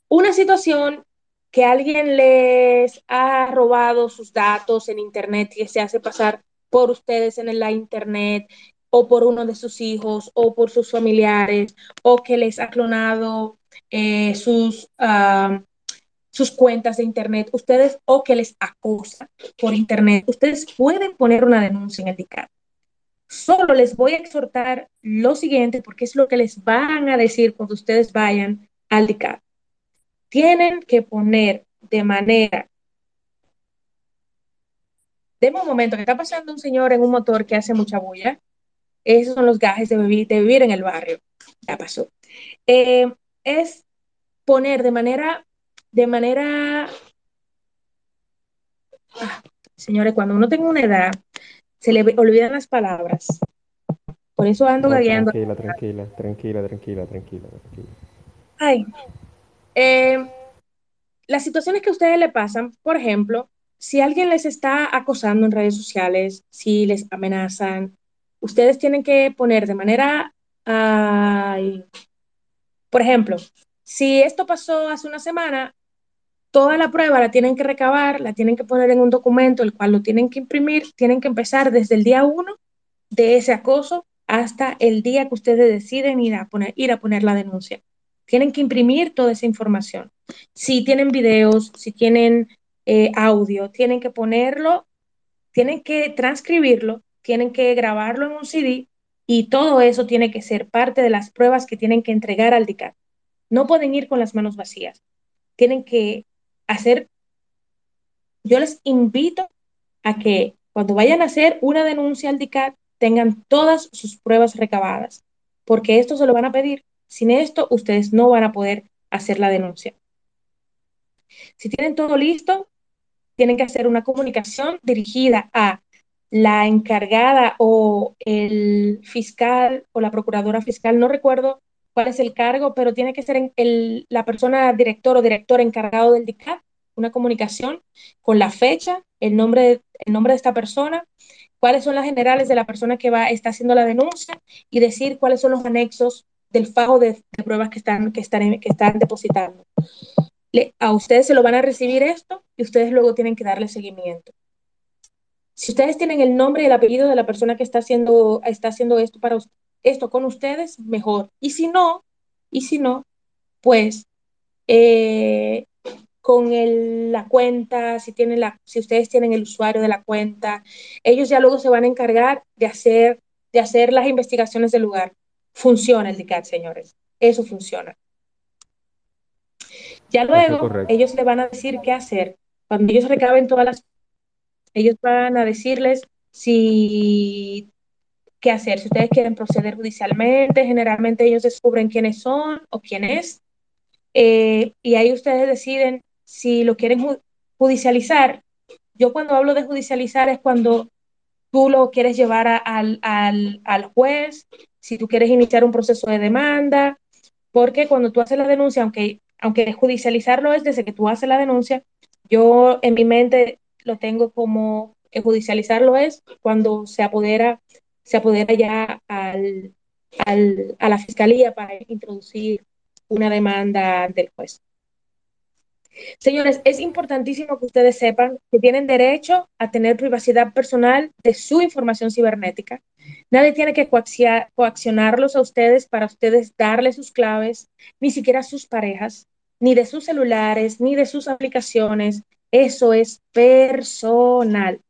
una situación que alguien les ha robado sus datos en Internet y se hace pasar por ustedes en la internet o por uno de sus hijos o por sus familiares o que les ha clonado eh, sus, ah, sus cuentas de internet, ustedes o que les acosa por internet, ustedes pueden poner una denuncia en el DICAT. Solo les voy a exhortar lo siguiente porque es lo que les van a decir cuando ustedes vayan al DICAT. Tienen que poner de manera Deme un momento, que está pasando un señor en un motor que hace mucha bulla. Esos son los gajes de vivir, de vivir en el barrio. Ya pasó. Eh, es poner de manera, de manera, ah, señores, cuando uno tenga una edad, se le olvidan las palabras. Por eso ando no, Tranquila, tranquila, tranquila, tranquila, tranquila, tranquila. Ay, eh, las situaciones que a ustedes le pasan, por ejemplo, si alguien les está acosando en redes sociales, si les amenazan, ustedes tienen que poner de manera, por ejemplo, si esto pasó hace una semana, toda la prueba la tienen que recabar, la tienen que poner en un documento, el cual lo tienen que imprimir, tienen que empezar desde el día uno de ese acoso hasta el día que ustedes deciden ir a poner, ir a poner la denuncia. Tienen que imprimir toda esa información. Si tienen videos, si tienen eh, audio, tienen que ponerlo, tienen que transcribirlo, tienen que grabarlo en un CD y todo eso tiene que ser parte de las pruebas que tienen que entregar al DICAT. No pueden ir con las manos vacías. Tienen que hacer, yo les invito a que cuando vayan a hacer una denuncia al DICAT tengan todas sus pruebas recabadas, porque esto se lo van a pedir. Sin esto, ustedes no van a poder hacer la denuncia. Si tienen todo listo, tienen que hacer una comunicación dirigida a la encargada o el fiscal o la procuradora fiscal, no recuerdo cuál es el cargo, pero tiene que ser la persona director o director encargado del DICAT una comunicación con la fecha, el nombre, el nombre de esta persona, cuáles son las generales de la persona que va, está haciendo la denuncia y decir cuáles son los anexos del fajo de, pruebas que, están, que están depositando. A ustedes se lo van a recibir esto y ustedes luego tienen que darle seguimiento. Si ustedes tienen el nombre y el apellido de la persona que está haciendo, está haciendo esto, para, esto con ustedes, mejor. Y si no, y si no, pues eh, con la cuenta, si, tienen la, si ustedes tienen el usuario de la cuenta, ellos ya luego se van a encargar de hacer, de hacer las investigaciones del lugar. Funciona el DICAT, señores. Eso funciona. Ya luego ellos le van a decir qué hacer. Cuando ellos recaben todas las... Ellos van a decirles si qué hacer. Si ustedes quieren proceder judicialmente, generalmente ellos descubren quiénes son o quién es. Eh, y ahí ustedes deciden si lo quieren judicializar. Yo cuando hablo de judicializar es cuando tú lo quieres llevar al, al, juez, si tú quieres iniciar un proceso de demanda, porque cuando tú haces la denuncia, aunque, aunque judicializarlo es desde que tú haces la denuncia, yo en mi mente lo tengo como judicializarlo es cuando se apodera, se apodera ya al, al, a la fiscalía para introducir una demanda del juez. Señores, es importantísimo que ustedes sepan que tienen derecho a tener privacidad personal de su información cibernética. Nadie tiene que coaccionarlos a ustedes para ustedes darles sus claves, ni siquiera a sus parejas, ni de sus celulares, ni de sus aplicaciones. Eso es personal.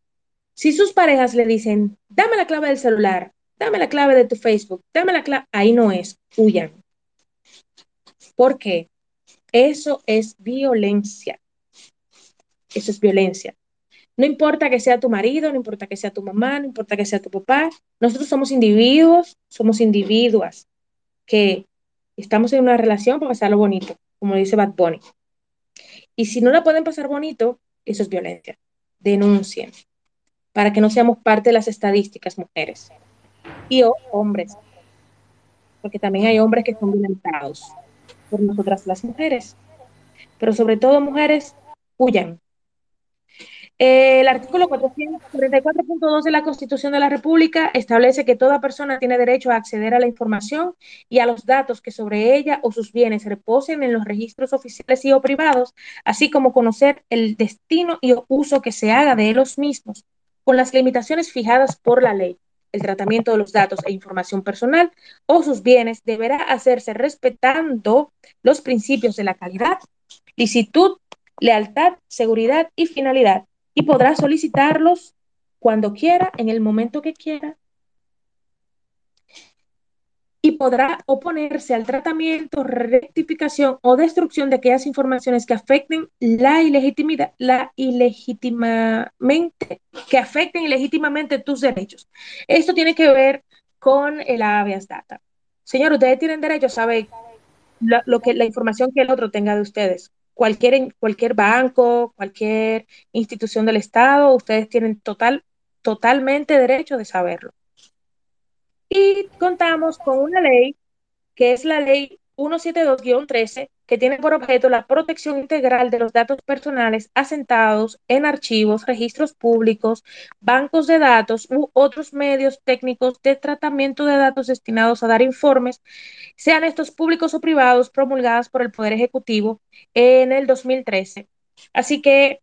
Si sus parejas le dicen, dame la clave del celular, dame la clave de tu Facebook, dame la clave, ahí no es, huyan. ¿Por qué? Eso es violencia. Eso es violencia. No importa que sea tu marido, no importa que sea tu mamá, no importa que sea tu papá. Nosotros somos individuos, somos individuas que estamos en una relación para pasarlo bonito, como dice Bad Bunny. Y si no la pueden pasar bonito, eso es violencia. Denuncien para que no seamos parte de las estadísticas mujeres y hombres, porque también hay hombres que son violentados por nosotras las mujeres. Pero sobre todo, mujeres, huyan. El artículo 434.2 de la Constitución de la República establece que toda persona tiene derecho a acceder a la información y a los datos que sobre ella o sus bienes reposen en los registros oficiales y o privados, así como conocer el destino y uso que se haga de los mismos, con las limitaciones fijadas por la ley. El tratamiento de los datos e información personal o sus bienes deberá hacerse respetando los principios de la calidad, licitud, lealtad, seguridad y finalidad, y podrá solicitarlos cuando quiera, en el momento que quiera, y podrá oponerse al tratamiento, rectificación o destrucción de aquellas informaciones que afecten la ilegitimidad, la ilegítimamente, que afecten ilegítimamente tus derechos. Esto tiene que ver con el habeas data. Señor, ustedes tienen derecho a saber lo que, la información que el otro tenga de ustedes. Cualquier, cualquier banco, cualquier institución del Estado, ustedes tienen total, totalmente derecho de saberlo. Y contamos con una ley que es la ley 172-13, que tiene por objeto la protección integral de los datos personales asentados en archivos, registros públicos, bancos de datos u otros medios técnicos de tratamiento de datos destinados a dar informes, sean estos públicos o privados, promulgadas por el Poder Ejecutivo en el 2013. Así que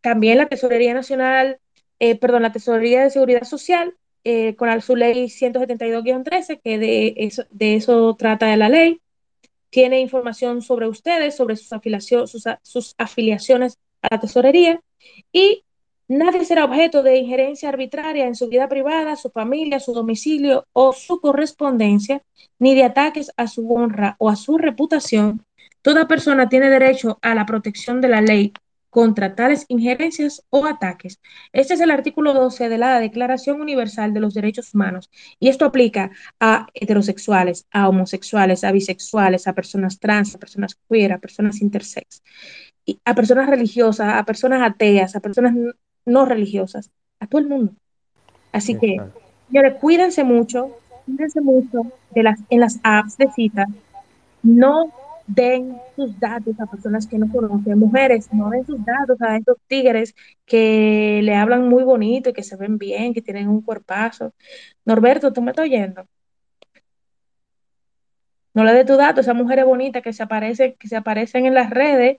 también la Tesorería Nacional eh, perdón, la Tesorería de Seguridad Social eh, con su ley 172-13, que de eso, de eso trata la ley. Tiene información sobre ustedes, sobre sus, afiliaciones, sus, afiliaciones a la tesorería y nadie será objeto de injerencia arbitraria en su vida privada, su familia, su domicilio o su correspondencia, ni de ataques a su honra o a su reputación. Toda persona tiene derecho a la protección de la ley contra tales injerencias o ataques. Este es el artículo 12 de la Declaración Universal de los Derechos Humanos y esto aplica a heterosexuales, a homosexuales, a bisexuales, a personas trans, a personas queer, a personas intersex, a personas religiosas, a personas ateas, a personas no religiosas, a todo el mundo. Así que, señores, cuídense mucho, cuídense mucho de las, en las apps de cita, no den sus datos a personas que no conocen, mujeres, no den sus datos a estos tigres que le hablan muy bonito y que se ven bien, que tienen un cuerpazo. Norberto, ¿tú me estás oyendo? No le des tu dato a esas mujeres bonitas que se aparecen, que se aparecen en las redes.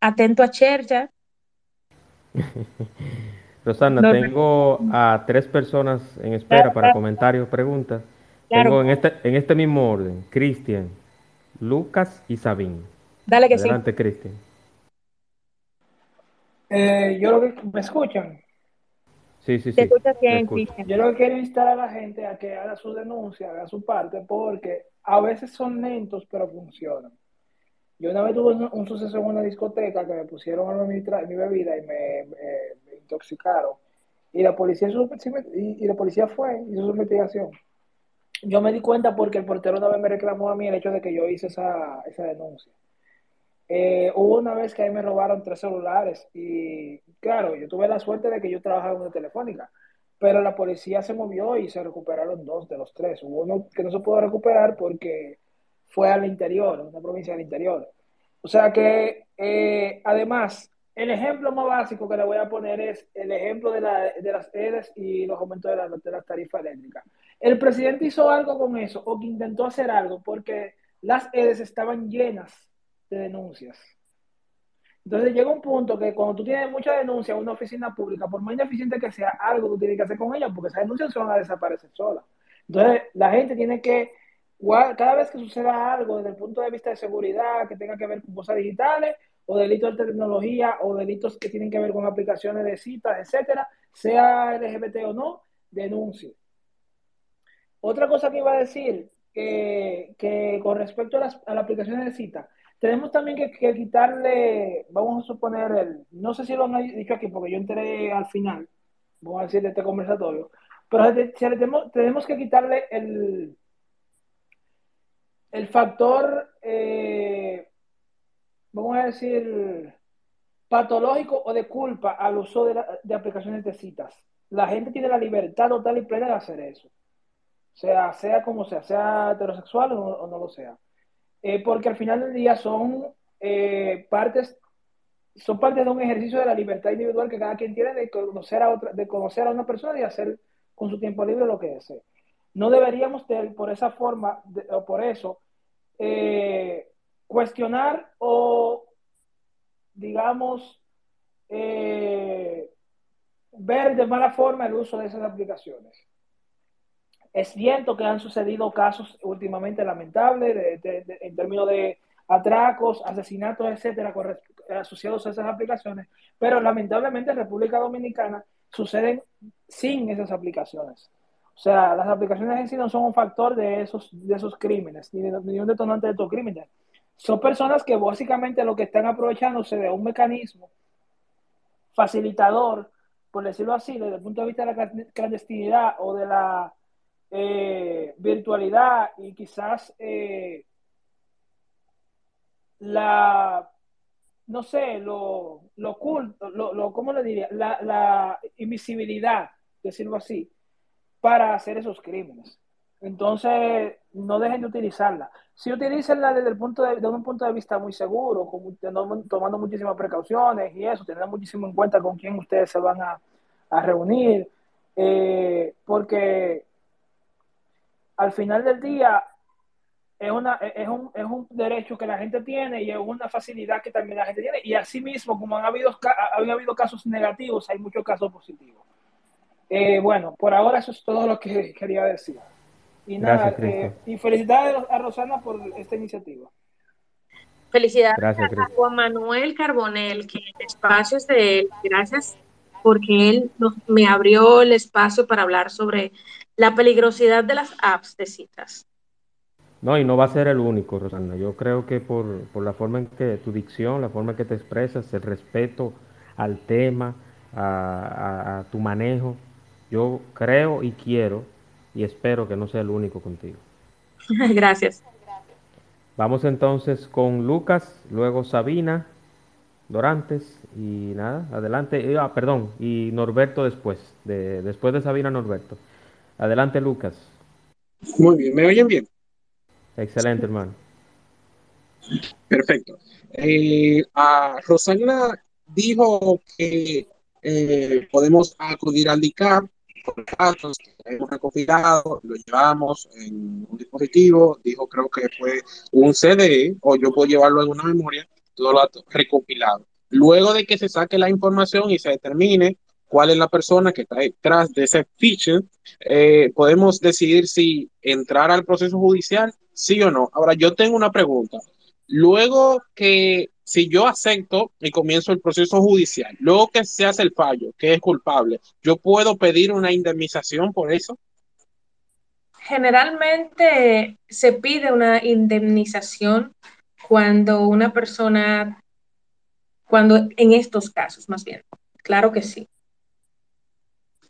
Atento a Chercha. [laughs] Rosana, tengo a tres personas en espera para comentarios, preguntas. Tengo en este, en este mismo orden, Cristian, Lucas y Sabín. Dale que Adelante, Cristian. Eh, yo lo que me escuchan. Sí, sí, sí. Yo lo que quiero instar a la gente a que haga su denuncia, haga su parte, porque a veces son lentos, pero funcionan. Yo una vez tuve un, suceso en una discoteca que me pusieron a mi, mi bebida y me, intoxicaron. Y la policía y, y la policía fue, hizo su investigación yo me di cuenta porque el portero una vez me reclamó a mí el hecho de que yo hice esa, esa denuncia. Eh, hubo una vez que ahí me robaron tres celulares y claro, yo tuve la suerte de que yo trabajaba en una telefónica, pero la policía se movió y se recuperaron dos de los tres. Hubo uno que no se pudo recuperar porque fue al interior, una provincia del interior. O sea que, eh, además, el ejemplo más básico que le voy a poner es el ejemplo de, la, de las EDES y los aumentos de las tarifas eléctricas. El presidente hizo algo con eso o que intentó hacer algo porque las EDES estaban llenas de denuncias. Entonces llega un punto que cuando tú tienes mucha denuncia en una oficina pública, por más ineficiente que sea, algo tú tienes que hacer con ella porque esas denuncias se van a desaparecer solas. Entonces la gente tiene que, cada vez que suceda algo desde el punto de vista de seguridad, que tenga que ver con cosas digitales, o delitos de tecnología, o delitos que tienen que ver con aplicaciones de citas, etcétera, sea LGBT o no, denuncie. Otra cosa que iba a decir, que, con respecto a las, aplicaciones de cita, tenemos también que, quitarle, vamos a suponer, el, no sé si lo han dicho aquí porque yo entré al final, vamos a decir, de este conversatorio, pero tenemos, tenemos que quitarle el, el factor, eh, vamos a decir, patológico o de culpa al uso de, de aplicaciones de citas. La gente tiene la libertad total y plena de hacer eso sea, sea como sea, sea heterosexual o no, lo sea. Eh, porque al final del día son eh, partes son parte de un ejercicio de la libertad individual que cada quien tiene de conocer a otra, de conocer a una persona y hacer con su tiempo libre lo que desee. No deberíamos por esa forma o por eso eh, cuestionar o digamos ver de mala forma el uso de esas aplicaciones. Es cierto que han sucedido casos últimamente lamentables en términos de atracos, asesinatos, etcétera, asociados a esas aplicaciones, pero lamentablemente en República Dominicana suceden sin esas aplicaciones. O sea, las aplicaciones en sí no son un factor de esos, de esos crímenes, ni, ni un detonante de estos crímenes. Son personas que básicamente lo que están aprovechándose de un mecanismo facilitador, por decirlo así, desde el punto de vista de la clandestinidad o de la eh, virtualidad y quizás eh, la, no sé, lo, lo oculto, lo, lo, ¿cómo le diría? La, invisibilidad, decirlo así, para hacer esos crímenes. Entonces, no dejen de utilizarla. Si utilizanla desde el punto de, un punto de vista muy seguro, tomando muchísimas precauciones y eso, teniendo muchísimo en cuenta con quién ustedes se van a, a reunir, eh, porque al final del día es, una, es, un, es un derecho que la gente tiene y es una facilidad que también la gente tiene. Y asimismo, como han habido, han habido casos negativos, hay muchos casos positivos. Eh, bueno, por ahora eso es todo lo que [laughs] quería decir. Y nada, eh, y felicidades a Rosana por esta iniciativa. Felicidades a Juan Manuel Carbonel, que el espacio es de él. Gracias porque él me abrió el espacio para hablar sobre la peligrosidad de las apps de citas. No, y no va a ser el único, Rosana. Yo creo que por, la forma en que tu dicción, la forma en que te expresas, el respeto al tema, a, tu manejo, yo creo y quiero y espero que no sea el único contigo. [laughs] Gracias. Vamos entonces con Lucas, luego Sabina, Dorantes y nada, adelante. Ah, perdón, y Norberto después, de, después de Sabina Norberto. Adelante, Lucas. Muy bien, ¿me oyen bien? Excelente, hermano. Perfecto. Eh, a Rosana dijo que eh, podemos acudir al DICAP con datos que hemos recopilado, lo llevamos en un dispositivo, dijo creo que fue un CD o yo puedo llevarlo en una memoria, todo lo recopilado. Luego de que se saque la información y se determine cuál es la persona que está detrás de ese feature, eh, podemos decidir si entrar al proceso judicial, sí o no. Ahora, yo tengo una pregunta. Luego que si yo acepto y comienzo el proceso judicial, luego que se hace el fallo, que es culpable, ¿yo puedo pedir una indemnización por eso? Generalmente se pide una indemnización cuando una persona, cuando en estos casos más bien, claro que sí.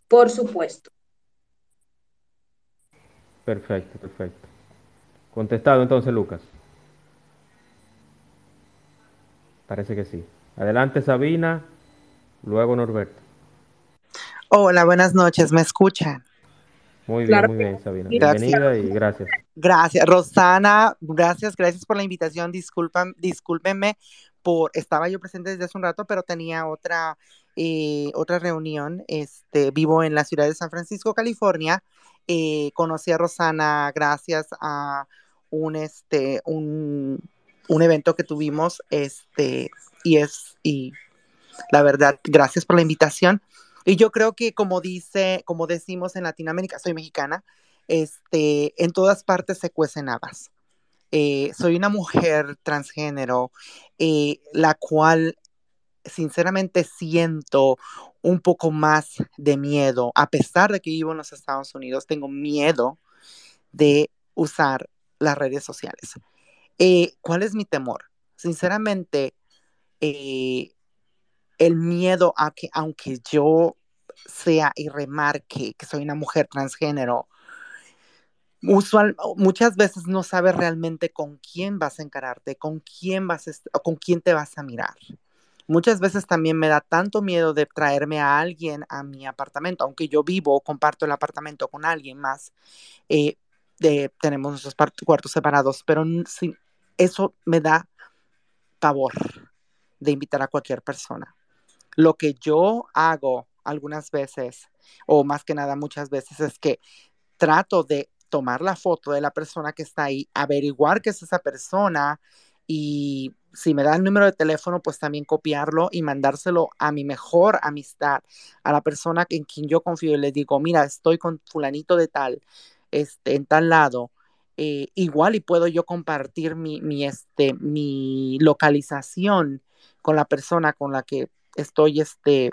Por supuesto. Perfecto, perfecto. Contestado entonces, Lucas. Parece que sí. Adelante, Sabina. Luego, Norberto. Hola, buenas noches. ¿Me escuchan? Muy bien, muy bien, Sabina. Bienvenida y gracias. Gracias. Rosana, gracias, gracias por la invitación. Disculpan, discúlpenme por, estaba yo presente desde hace un rato, pero tenía otra, eh, otra reunión. Este, vivo en la ciudad de San Francisco, California. Eh, conocí a Rosana gracias a un, este, un un evento que tuvimos, este, y es, y la verdad, gracias por la invitación. Y yo creo que como dice, como decimos en Latinoamérica, soy mexicana, este, en todas partes se cuecen habas. Eh, soy una mujer transgénero, eh, la cual sinceramente siento un poco más de miedo, a pesar de que vivo en los Estados Unidos, tengo miedo de usar las redes sociales. Eh, ¿Cuál es mi temor? Sinceramente, el miedo a que aunque yo sea y remarque que soy una mujer transgénero, usual, muchas veces no sabes realmente con quién vas a encararte, con quién vas a, con quién te vas a mirar. Muchas veces también me da tanto miedo de traerme a alguien a mi apartamento, aunque yo vivo, comparto el apartamento con alguien más, eh, tenemos nuestros cuartos separados, pero eso me da pavor de invitar a cualquier persona. Lo que yo hago algunas veces, o más que nada muchas veces, es que trato de tomar la foto de la persona que está ahí, averiguar qué es esa persona y si me da el número de teléfono, pues también copiarlo y mandárselo a mi mejor amistad, a la persona en quien yo confío y le digo, mira, estoy con fulanito de tal, este, en tal lado, eh, igual y puedo yo compartir mi, mi, este, mi localización con la persona con la que estoy, este,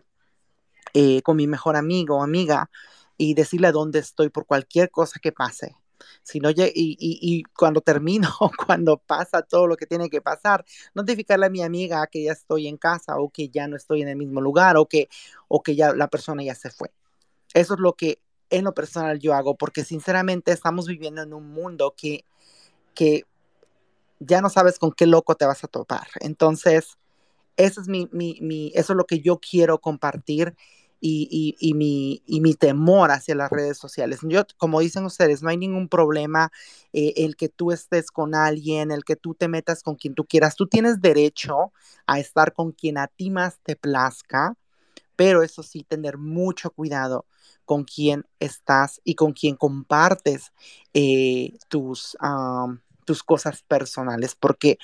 eh, con mi mejor amigo o amiga y decirle dónde estoy por cualquier cosa que pase. Si no, y, y, y, cuando termino, [laughs] cuando pasa todo lo que tiene que pasar, notificarle a mi amiga que ya estoy en casa o que ya no estoy en el mismo lugar o que, o que ya la persona ya se fue. Eso es lo que en lo personal yo hago, porque sinceramente estamos viviendo en un mundo que, que ya no sabes con qué loco te vas a topar. Entonces, eso es, mi, mi, mi eso es lo que yo quiero compartir y, y, y, mi, y mi temor hacia las redes sociales. Yo, como dicen ustedes, no hay ningún problema eh, el que tú estés con alguien, el que tú te metas con quien tú quieras. Tú tienes derecho a estar con quien a ti más te plazca, pero eso sí, tener mucho cuidado con quién estás y con quién compartes eh, tus, tus cosas personales, porque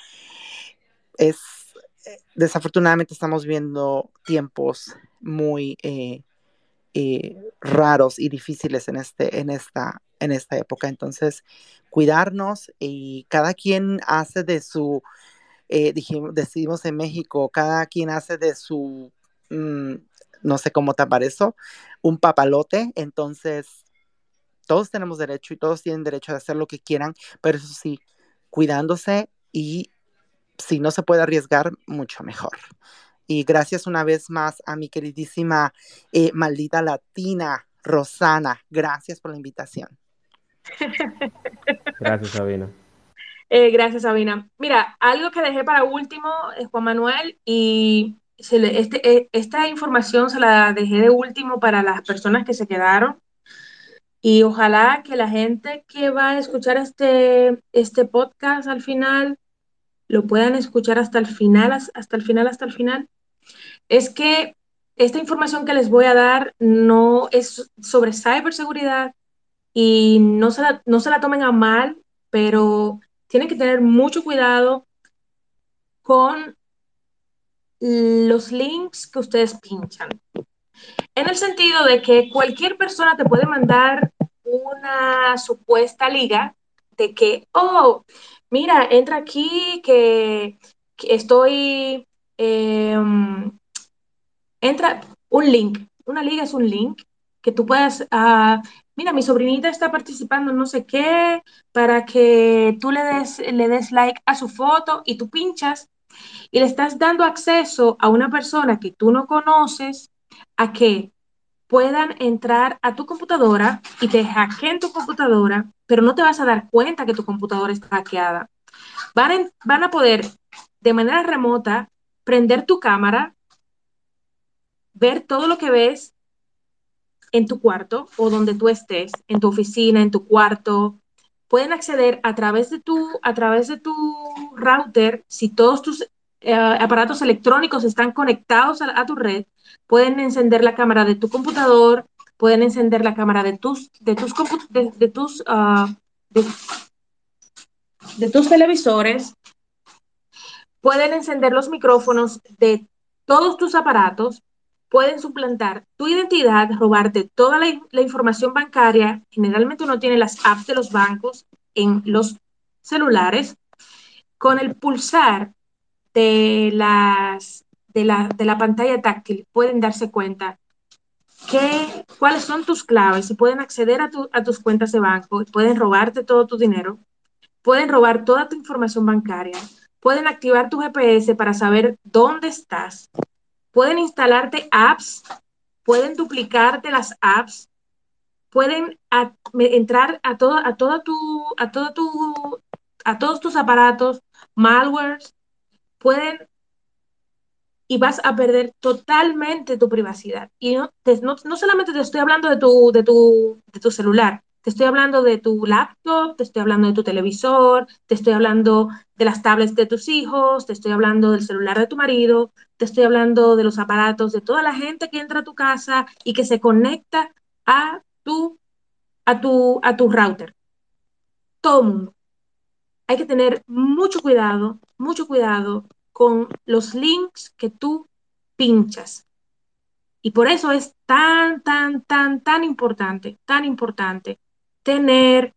es, desafortunadamente estamos viendo tiempos muy eh, raros y difíciles en, este, en, esta, en esta época. Entonces, cuidarnos y cada quien hace de su, dijimos, decidimos en México, cada quien hace de su mm, no sé cómo tapar eso, un papalote, entonces todos tenemos derecho y todos tienen derecho a hacer lo que quieran, pero eso sí, cuidándose y si no se puede arriesgar, mucho mejor. Y gracias una vez más a mi queridísima eh, maldita latina, Rosana. Gracias por la invitación. [laughs] Gracias, Sabina. Eh, gracias, Sabina. Mira, algo que dejé para último, es Juan Manuel, y este, e, esta información se la dejé de último para las personas que se quedaron y ojalá que la gente que va a escuchar este, este podcast al final lo puedan escuchar hasta el final, hasta el final, hasta el final, es que esta información que les voy a dar no es sobre ciberseguridad y no se la, no se la tomen a mal, pero tienen que tener mucho cuidado con los links que ustedes pinchan. En el sentido de que cualquier persona te puede mandar una supuesta liga de que, oh, mira, entra aquí que, estoy, em, entra un link. Una liga es un link que tú puedas, uh, mira, mi sobrinita está participando no sé qué, para que tú le des, le des like a su foto y tú pinchas y le estás dando acceso a una persona que tú no conoces a que puedan entrar a tu computadora y te hackeen tu computadora, pero no te vas a dar cuenta que tu computadora está hackeada. Van, a poder de manera remota prender tu cámara, ver todo lo que ves en tu cuarto o donde tú estés, en tu oficina, en tu cuarto. Pueden acceder a través de tu, a través de tu router, si todos tus eh, aparatos electrónicos están conectados a, tu red, pueden encender la cámara de tu computador, pueden encender la cámara de tus, de tus, de, tus, ah, de, tus televisores, pueden encender los micrófonos de todos tus aparatos, pueden suplantar tu identidad, robarte toda la, la, información bancaria. Generalmente uno tiene las apps de los bancos en los celulares. Con el pulsar de, las, de, la, de la pantalla táctil pueden darse cuenta que, cuáles son tus claves y pueden acceder a, a tus cuentas de banco, pueden robarte todo tu dinero, pueden robar toda tu información bancaria, pueden activar tu GPS para saber dónde estás, pueden instalarte apps, pueden duplicarte las apps, pueden entrar a todo, a todo tu, a todo tu, a todos tus aparatos, malwares, pueden y vas a perder totalmente tu privacidad. Y no, no, solamente te estoy hablando de tu, de, tu, de tu celular, te estoy hablando de tu laptop, te estoy hablando de tu televisor, te estoy hablando de las tablets de tus hijos, te estoy hablando del celular de tu marido, te estoy hablando de los aparatos de toda la gente que entra a tu casa y que se conecta a tu, a tu, a tu router. Todo mundo hay que tener mucho cuidado, mucho cuidado con los links que tú pinchas. Y por eso es tan, tan, tan, tan importante, tan importante tener,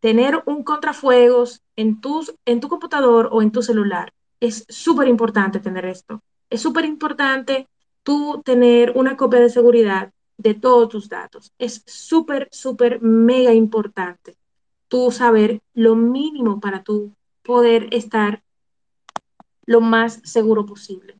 tener un contrafuegos en, tus, en tu computador o en tu celular. Es súper importante tener esto. Es súper importante tú tener una copia de seguridad de todos tus datos. Es súper, súper, mega importante tú saber lo mínimo para tú poder estar lo más seguro posible.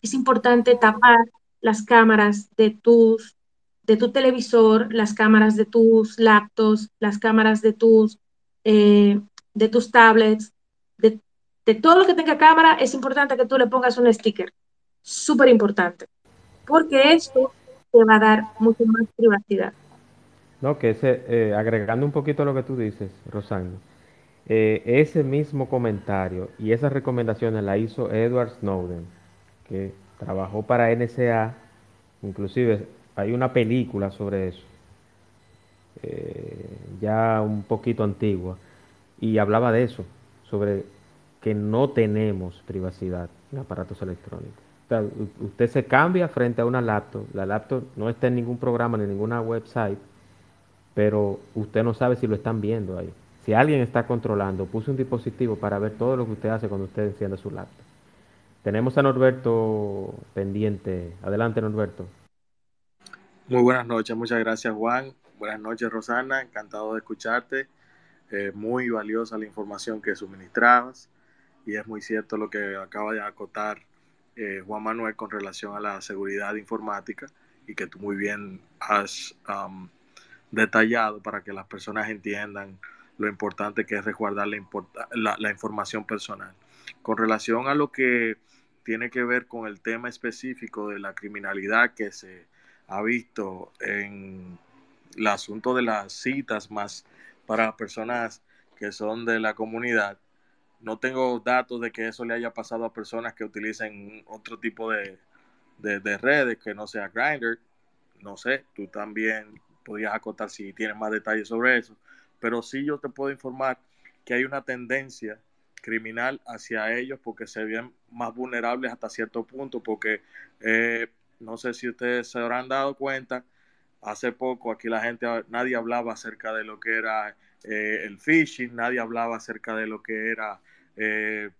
Es importante tapar las cámaras de tus de tu televisor, las cámaras de tus laptops, las cámaras de tus, eh, de tus tablets, de, todo lo que tenga cámara, es importante que tú le pongas un sticker. Súper importante. Porque esto te va a dar mucho más privacidad. No, que ese, eh, agregando un poquito lo que tú dices, Rosana, eh, ese mismo comentario y esas recomendaciones la hizo Edward Snowden, que trabajó para NSA, inclusive hay una película sobre eso, eh, ya un poquito antigua, y hablaba de eso, sobre que no tenemos privacidad en aparatos electrónicos. usted se cambia frente a una laptop, la laptop no está en ningún programa ni en ninguna website, pero usted no sabe si lo están viendo ahí. Si alguien está controlando, puso un dispositivo para ver todo lo que usted hace cuando usted enciende su laptop. Tenemos a Norberto pendiente. Adelante, Norberto. Muy buenas noches, muchas gracias Juan. Buenas noches Rosana, encantado de escucharte. Eh, muy valiosa la información que suministrabas y es muy cierto lo que acaba de acotar eh, Juan Manuel con relación a la seguridad informática y que tú muy bien has detallado para que las personas entiendan lo importante que es resguardar la, la, información personal. Con relación a lo que tiene que ver con el tema específico de la criminalidad que se ha visto en el asunto de las citas más para personas que son de la comunidad, no tengo datos de que eso le haya pasado a personas que utilicen otro tipo de, de, redes que no sea Grindr. No sé, tú también podrías acotar si tienes más detalles sobre eso. Pero sí yo te puedo informar que hay una tendencia criminal hacia ellos porque se ven más vulnerables hasta cierto punto porque eh, no sé si ustedes se habrán dado cuenta hace poco aquí la gente nadie hablaba acerca de lo que era eh, el phishing nadie hablaba acerca de lo que era eh,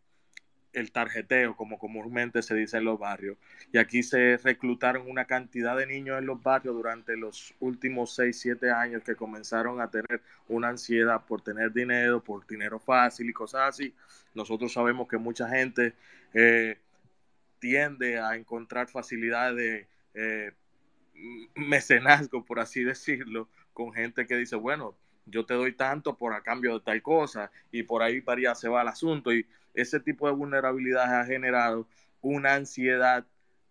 el tarjeteo, como comúnmente se dice en los barrios. Y aquí se reclutaron una cantidad de niños en los barrios durante los últimos 6, 7 años que comenzaron a tener una ansiedad por tener dinero, por dinero fácil y cosas así. Nosotros sabemos que mucha gente eh, tiende a encontrar facilidades de eh, mecenazgo, por así decirlo, con gente que dice, bueno, yo te doy tanto por a cambio de tal cosa y por ahí para se va el asunto y ese tipo de vulnerabilidad ha generado una ansiedad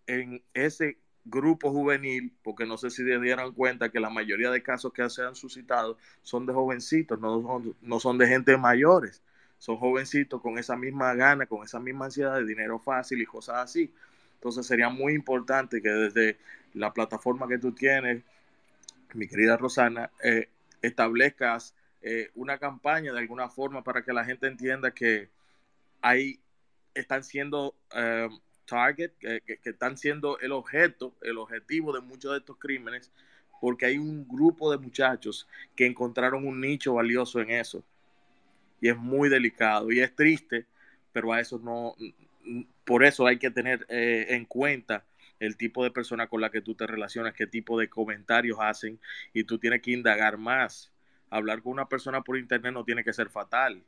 en ese grupo juvenil, porque no sé si se dieron cuenta que la mayoría de casos que se han suscitado son de jovencitos, no son, no son de gente mayores, son jovencitos con esa misma gana, con esa misma ansiedad de dinero fácil y cosas así. Entonces sería muy importante que desde la plataforma que tú tienes, mi querida Rosana, eh, establezcas eh, una campaña de alguna forma para que la gente entienda que ahí están siendo eh, target, que, están siendo el objeto, el objetivo de muchos de estos crímenes, porque hay un grupo de muchachos que encontraron un nicho valioso en eso. Y es muy delicado y es triste, pero a eso no, por eso hay que tener eh, en cuenta el tipo de persona con la que tú te relacionas, qué tipo de comentarios hacen y tú tienes que indagar más. Hablar con una persona por internet no tiene que ser fatal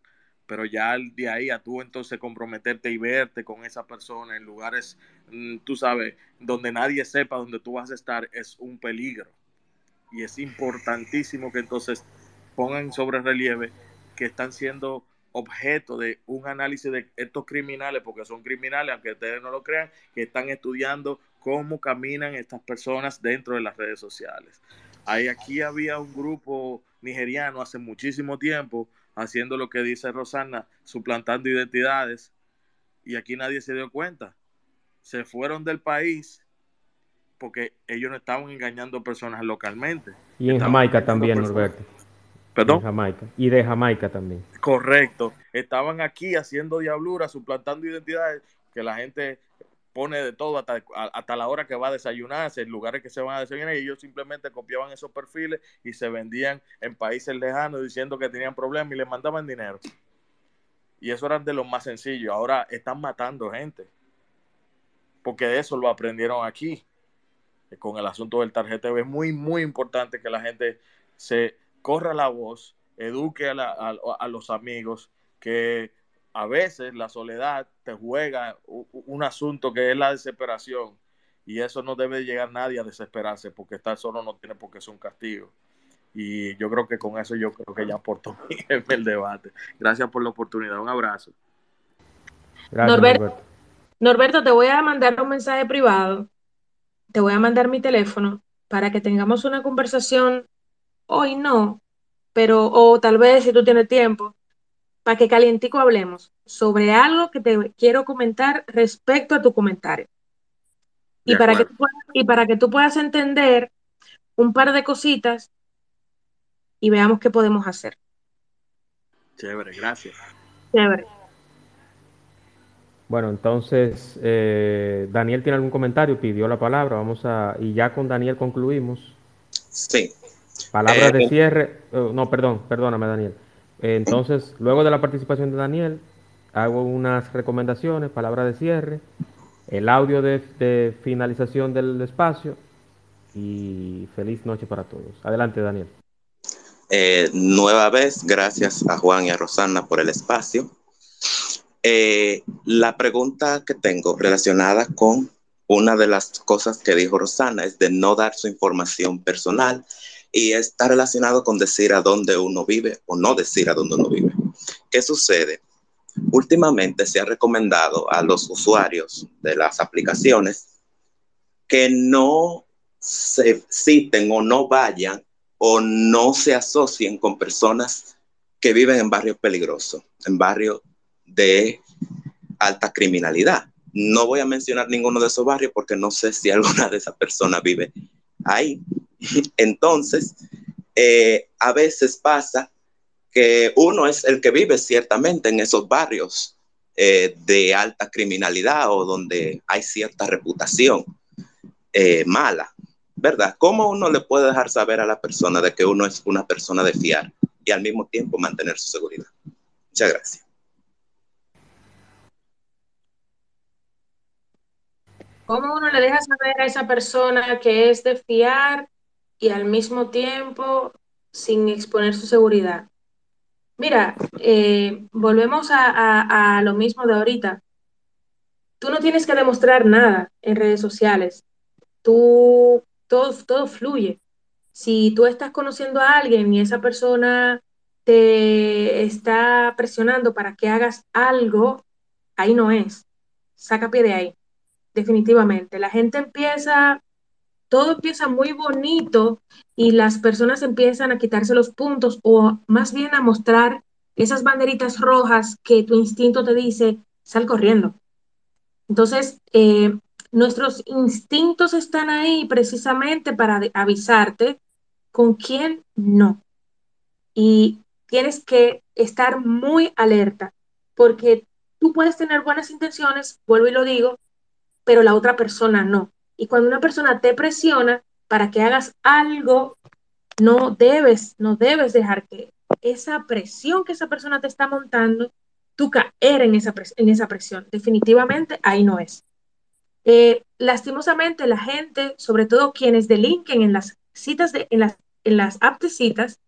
pero ya de ahí a tú entonces comprometerte y verte con esa persona en lugares, mm, tú sabes, donde nadie sepa dónde tú vas a estar, es un peligro. Y es importantísimo que entonces pongan sobre relieve que están siendo objeto de un análisis de estos criminales, porque son criminales, aunque ustedes no lo crean, que están estudiando cómo caminan estas personas dentro de las redes sociales. Ahí aquí había un grupo nigeriano hace muchísimo tiempo haciendo lo que dice Rosana, suplantando identidades, y aquí nadie se dio cuenta. Se fueron del país porque ellos no estaban engañando personas localmente. Y en Jamaica también, Norberto. ¿Perdón? Jamaica. Y de Jamaica también. Correcto. Estaban aquí haciendo diabluras, suplantando identidades, que la gente pone de todo hasta, hasta la hora que va a desayunarse, en lugares que se van a desayunar, y ellos simplemente copiaban esos perfiles y se vendían en países lejanos diciendo que tenían problemas y les mandaban dinero. Y eso era de lo más sencillo. Ahora están matando gente. Porque eso lo aprendieron aquí. Con el asunto del tarjeteo es muy, muy importante que la gente se corra la voz, eduque a, a los amigos, que a veces la soledad te juega un asunto que es la desesperación y eso no debe llegar nadie a desesperarse porque estar solo no tiene por qué ser un castigo. Y yo creo que con eso yo creo que ya aportó [laughs] el debate. Gracias por la oportunidad. Un abrazo. Norberto, Norberto, te voy a mandar un mensaje privado. Te voy a mandar mi teléfono para que tengamos una conversación hoy no, pero o tal vez si tú tienes tiempo, para que calientico hablemos sobre algo que te quiero comentar respecto a tu comentario. Y para, que tú puedas, y para que tú puedas entender un par de cositas y veamos qué podemos hacer. Chévere, gracias. Chévere. Bueno, entonces, eh, Daniel tiene algún comentario, pidió la palabra, vamos a, y ya con Daniel concluimos. Sí. Palabras de eh, cierre, oh, no, perdón, perdóname, Daniel. Entonces, luego de la participación de Daniel, hago unas recomendaciones, palabras de cierre, el audio de, finalización del espacio y feliz noche para todos. Adelante, Daniel. Eh, nueva vez, gracias a Juan y a Rosana por el espacio. Eh, la pregunta que tengo relacionada con una de las cosas que dijo Rosana es de no dar su información personal y está relacionado con decir a dónde uno vive o no decir a dónde uno vive. ¿Qué sucede? Últimamente se ha recomendado a los usuarios de las aplicaciones que no se citen o no vayan o no se asocien con personas que viven en barrios peligrosos, en barrios de alta criminalidad. No voy a mencionar ninguno de esos barrios porque no sé si alguna de esas personas vive ahí. [laughs] Entonces, eh, a veces pasa que uno es el que vive ciertamente en esos barrios eh, de alta criminalidad o donde hay cierta reputación eh, mala, ¿verdad? ¿Cómo uno le puede dejar saber a la persona de que uno es una persona de fiar y al mismo tiempo mantener su seguridad? Muchas gracias. ¿Cómo uno le deja saber a esa persona que es de fiar y al mismo tiempo sin exponer su seguridad? Mira, eh, volvemos a, a lo mismo de ahorita. Tú no tienes que demostrar nada en redes sociales. Tú, todo, todo fluye. Si tú estás conociendo a alguien y esa persona te está presionando para que hagas algo, ahí no es. Saca pie de ahí definitivamente. La gente empieza, todo empieza muy bonito y las personas empiezan a quitarse los puntos o más bien a mostrar esas banderitas rojas que tu instinto te dice, sal corriendo. Entonces, eh, nuestros instintos están ahí precisamente para avisarte con quién no. Y tienes que estar muy alerta porque tú puedes tener buenas intenciones, vuelvo y lo digo, pero la otra persona no. Y cuando una persona te presiona para que hagas algo, no debes, no debes dejar que esa presión que esa persona te está montando, tú caer en esa, presión. Definitivamente ahí no es. Eh, lastimosamente la gente, sobre todo quienes delinquen en las citas, en, las, en las apps de citas,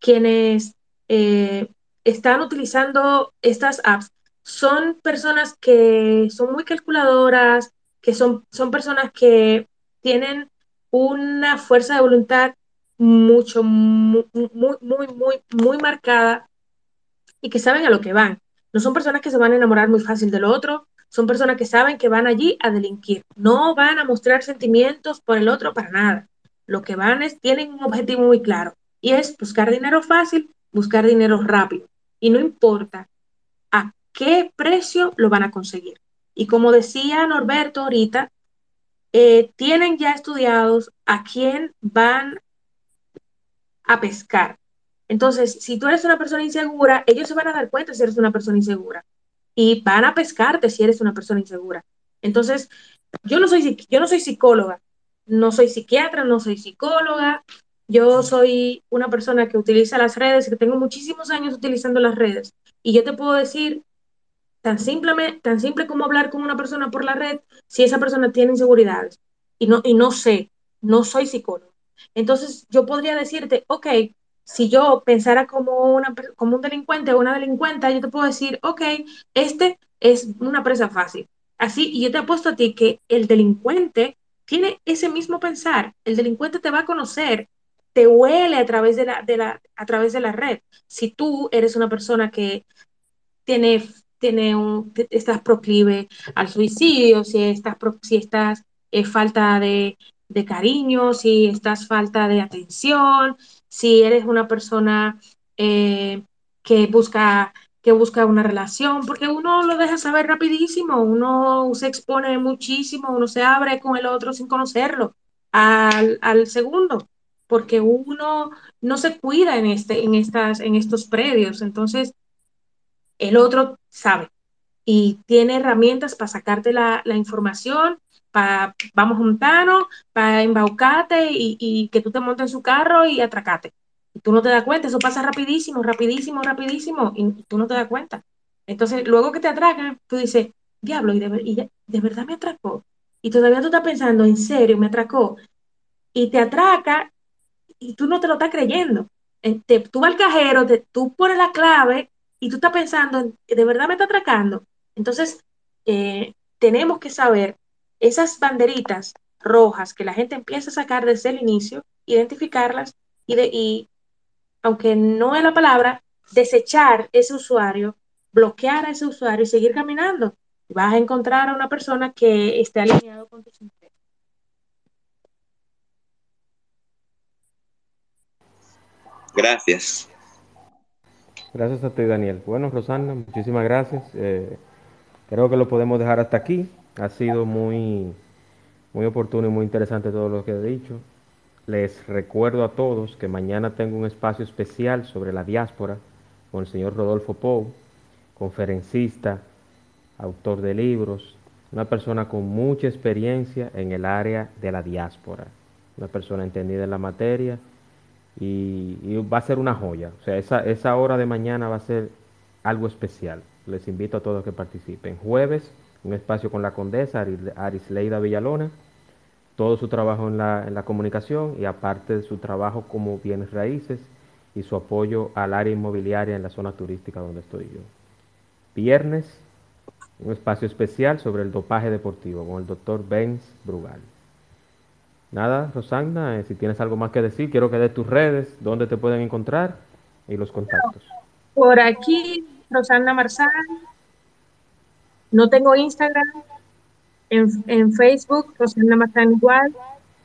quienes eh, están utilizando estas apps, son personas que son muy calculadoras, que son, son personas que tienen una fuerza de voluntad mucho, muy, muy, muy, muy marcada y que saben a lo que van. No son personas que se van a enamorar muy fácil del otro, son personas que saben que van allí a delinquir. No van a mostrar sentimientos por el otro para nada. Lo que van es, tienen un objetivo muy claro y es buscar dinero fácil, buscar dinero rápido. Y no importa a qué precio lo van a conseguir. Y como decía Norberto ahorita, eh, tienen ya estudiados a quién van a pescar. Entonces, si tú eres una persona insegura, ellos se van a dar cuenta si eres una persona insegura y van a pescarte si eres una persona insegura. Entonces, yo no soy, yo no soy psicóloga, no soy psiquiatra, no soy psicóloga, yo soy una persona que utiliza las redes, que tengo muchísimos años utilizando las redes y yo te puedo decir tan, tan simple como hablar con una persona por la red si esa persona tiene inseguridades. Y no, y no sé, no soy psicólogo. Entonces yo podría decirte, ok, si yo pensara como, una, como un delincuente o una delincuenta, yo te puedo decir, ok, este es una presa fácil. Así, y yo te apuesto a ti que el delincuente tiene ese mismo pensar. El delincuente te va a conocer, te huele a través de la, de la, a través de la red. Si tú eres una persona que tiene tiene un, estás proclive al suicidio, si estás, si estás eh, falta de, de, cariño, si estás falta de atención, si eres una persona eh, que busca que busca una relación, porque uno lo deja saber rapidísimo, uno se expone muchísimo, uno se abre con el otro sin conocerlo al, al segundo, porque uno no se cuida en, este, en, estas, en estos predios. Entonces, el otro sabe y tiene herramientas para sacarte la, información, para vamos juntarnos, para embaucarte y, que tú te montes en su carro y atracate. Y tú no te das cuenta, eso pasa rapidísimo, rapidísimo, rapidísimo, y tú no te das cuenta. Entonces, luego que te atracan, tú dices, diablo, y de, de verdad me atracó. Y todavía tú estás pensando, en serio, me atracó. Y te atraca y tú no te lo estás creyendo. Te, tú vas al cajero, tú pones la clave y tú estás pensando, ¿de verdad me está atracando? Entonces, eh, tenemos que saber esas banderitas rojas que la gente empieza a sacar desde el inicio, identificarlas y, de, y aunque no es la palabra, desechar ese usuario, bloquear a ese usuario y seguir caminando. Vas a encontrar a una persona que esté alineado con tus intereses. Gracias. Gracias a ti, Daniel. Bueno, Rosana, muchísimas gracias. Eh, creo que lo podemos dejar hasta aquí. Ha sido muy, muy oportuno y muy interesante todo lo que he dicho. Les recuerdo a todos que mañana tengo un espacio especial sobre la diáspora con el señor Rodolfo Pou, conferencista, autor de libros, una persona con mucha experiencia en el área de la diáspora, una persona entendida en la materia y, va a ser una joya. O sea, esa, esa hora de mañana va a ser algo especial. Les invito a todos que participen. Jueves, un espacio con la condesa Arisleida Villalona todo su trabajo en la, en la comunicación y aparte de su trabajo como bienes raíces y su apoyo al área inmobiliaria en la zona turística donde estoy yo. Viernes, un espacio especial sobre el dopaje deportivo con el doctor Benz Brugal. Nada, Rosana, eh, si tienes algo más que decir, quiero que des tus redes, dónde te pueden encontrar y los contactos. Por aquí, Rosana Marzán. No tengo Instagram, en, Facebook, Rosana Marzana igual,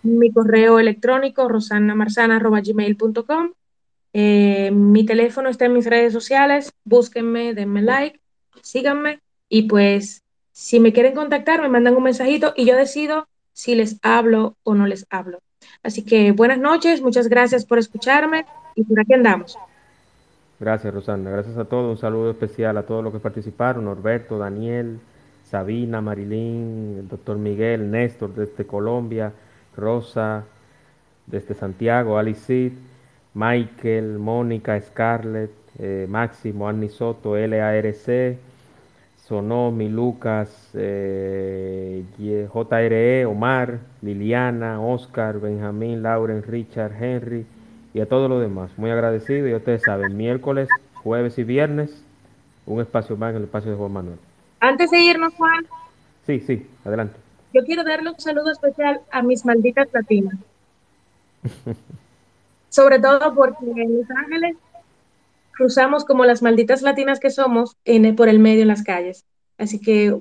mi correo electrónico, rosannamarzana.gmail.com. Eh, mi teléfono está en mis redes sociales, búsquenme, denme like, síganme y pues si me quieren contactar me mandan un mensajito y yo decido si les hablo o no les hablo. Así que buenas noches, muchas gracias por escucharme y por aquí andamos. Gracias, Rosana. Gracias a todos. Un saludo especial a todos los que participaron, Norberto, Daniel, Sabina, Marilyn, el doctor Miguel, Néstor desde Colombia, Rosa desde Santiago, Alice Michael, Mónica, Scarlett, eh, Máximo, Annie Soto, LARC, Sonomi, Lucas, eh, JRE, Omar, Liliana, Oscar, Benjamín, Lauren, Richard, Henry y a todos los demás. Muy agradecido y ustedes saben, miércoles, jueves y viernes, un espacio más en el espacio de Juan Manuel. Antes de irnos, Juan. Sí, sí, adelante. Yo quiero darle un saludo especial a mis malditas latinas. [laughs] Sobre todo porque en Los Ángeles cruzamos como las malditas latinas que somos en, por el medio en las calles. Así que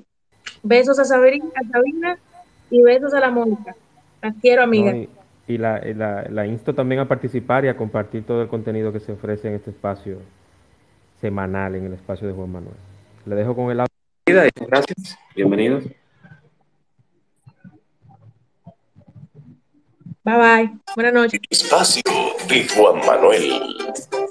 besos a Sabina, y besos a la Mónica. Las quiero, amiga. y, la, la, la, insto también a participar y a compartir todo el contenido que se ofrece en este espacio semanal, en el espacio de Juan Manuel. Le dejo con el audio. Gracias, bienvenidos. Bye bye, buenas noches. Espacio de Juan Manuel.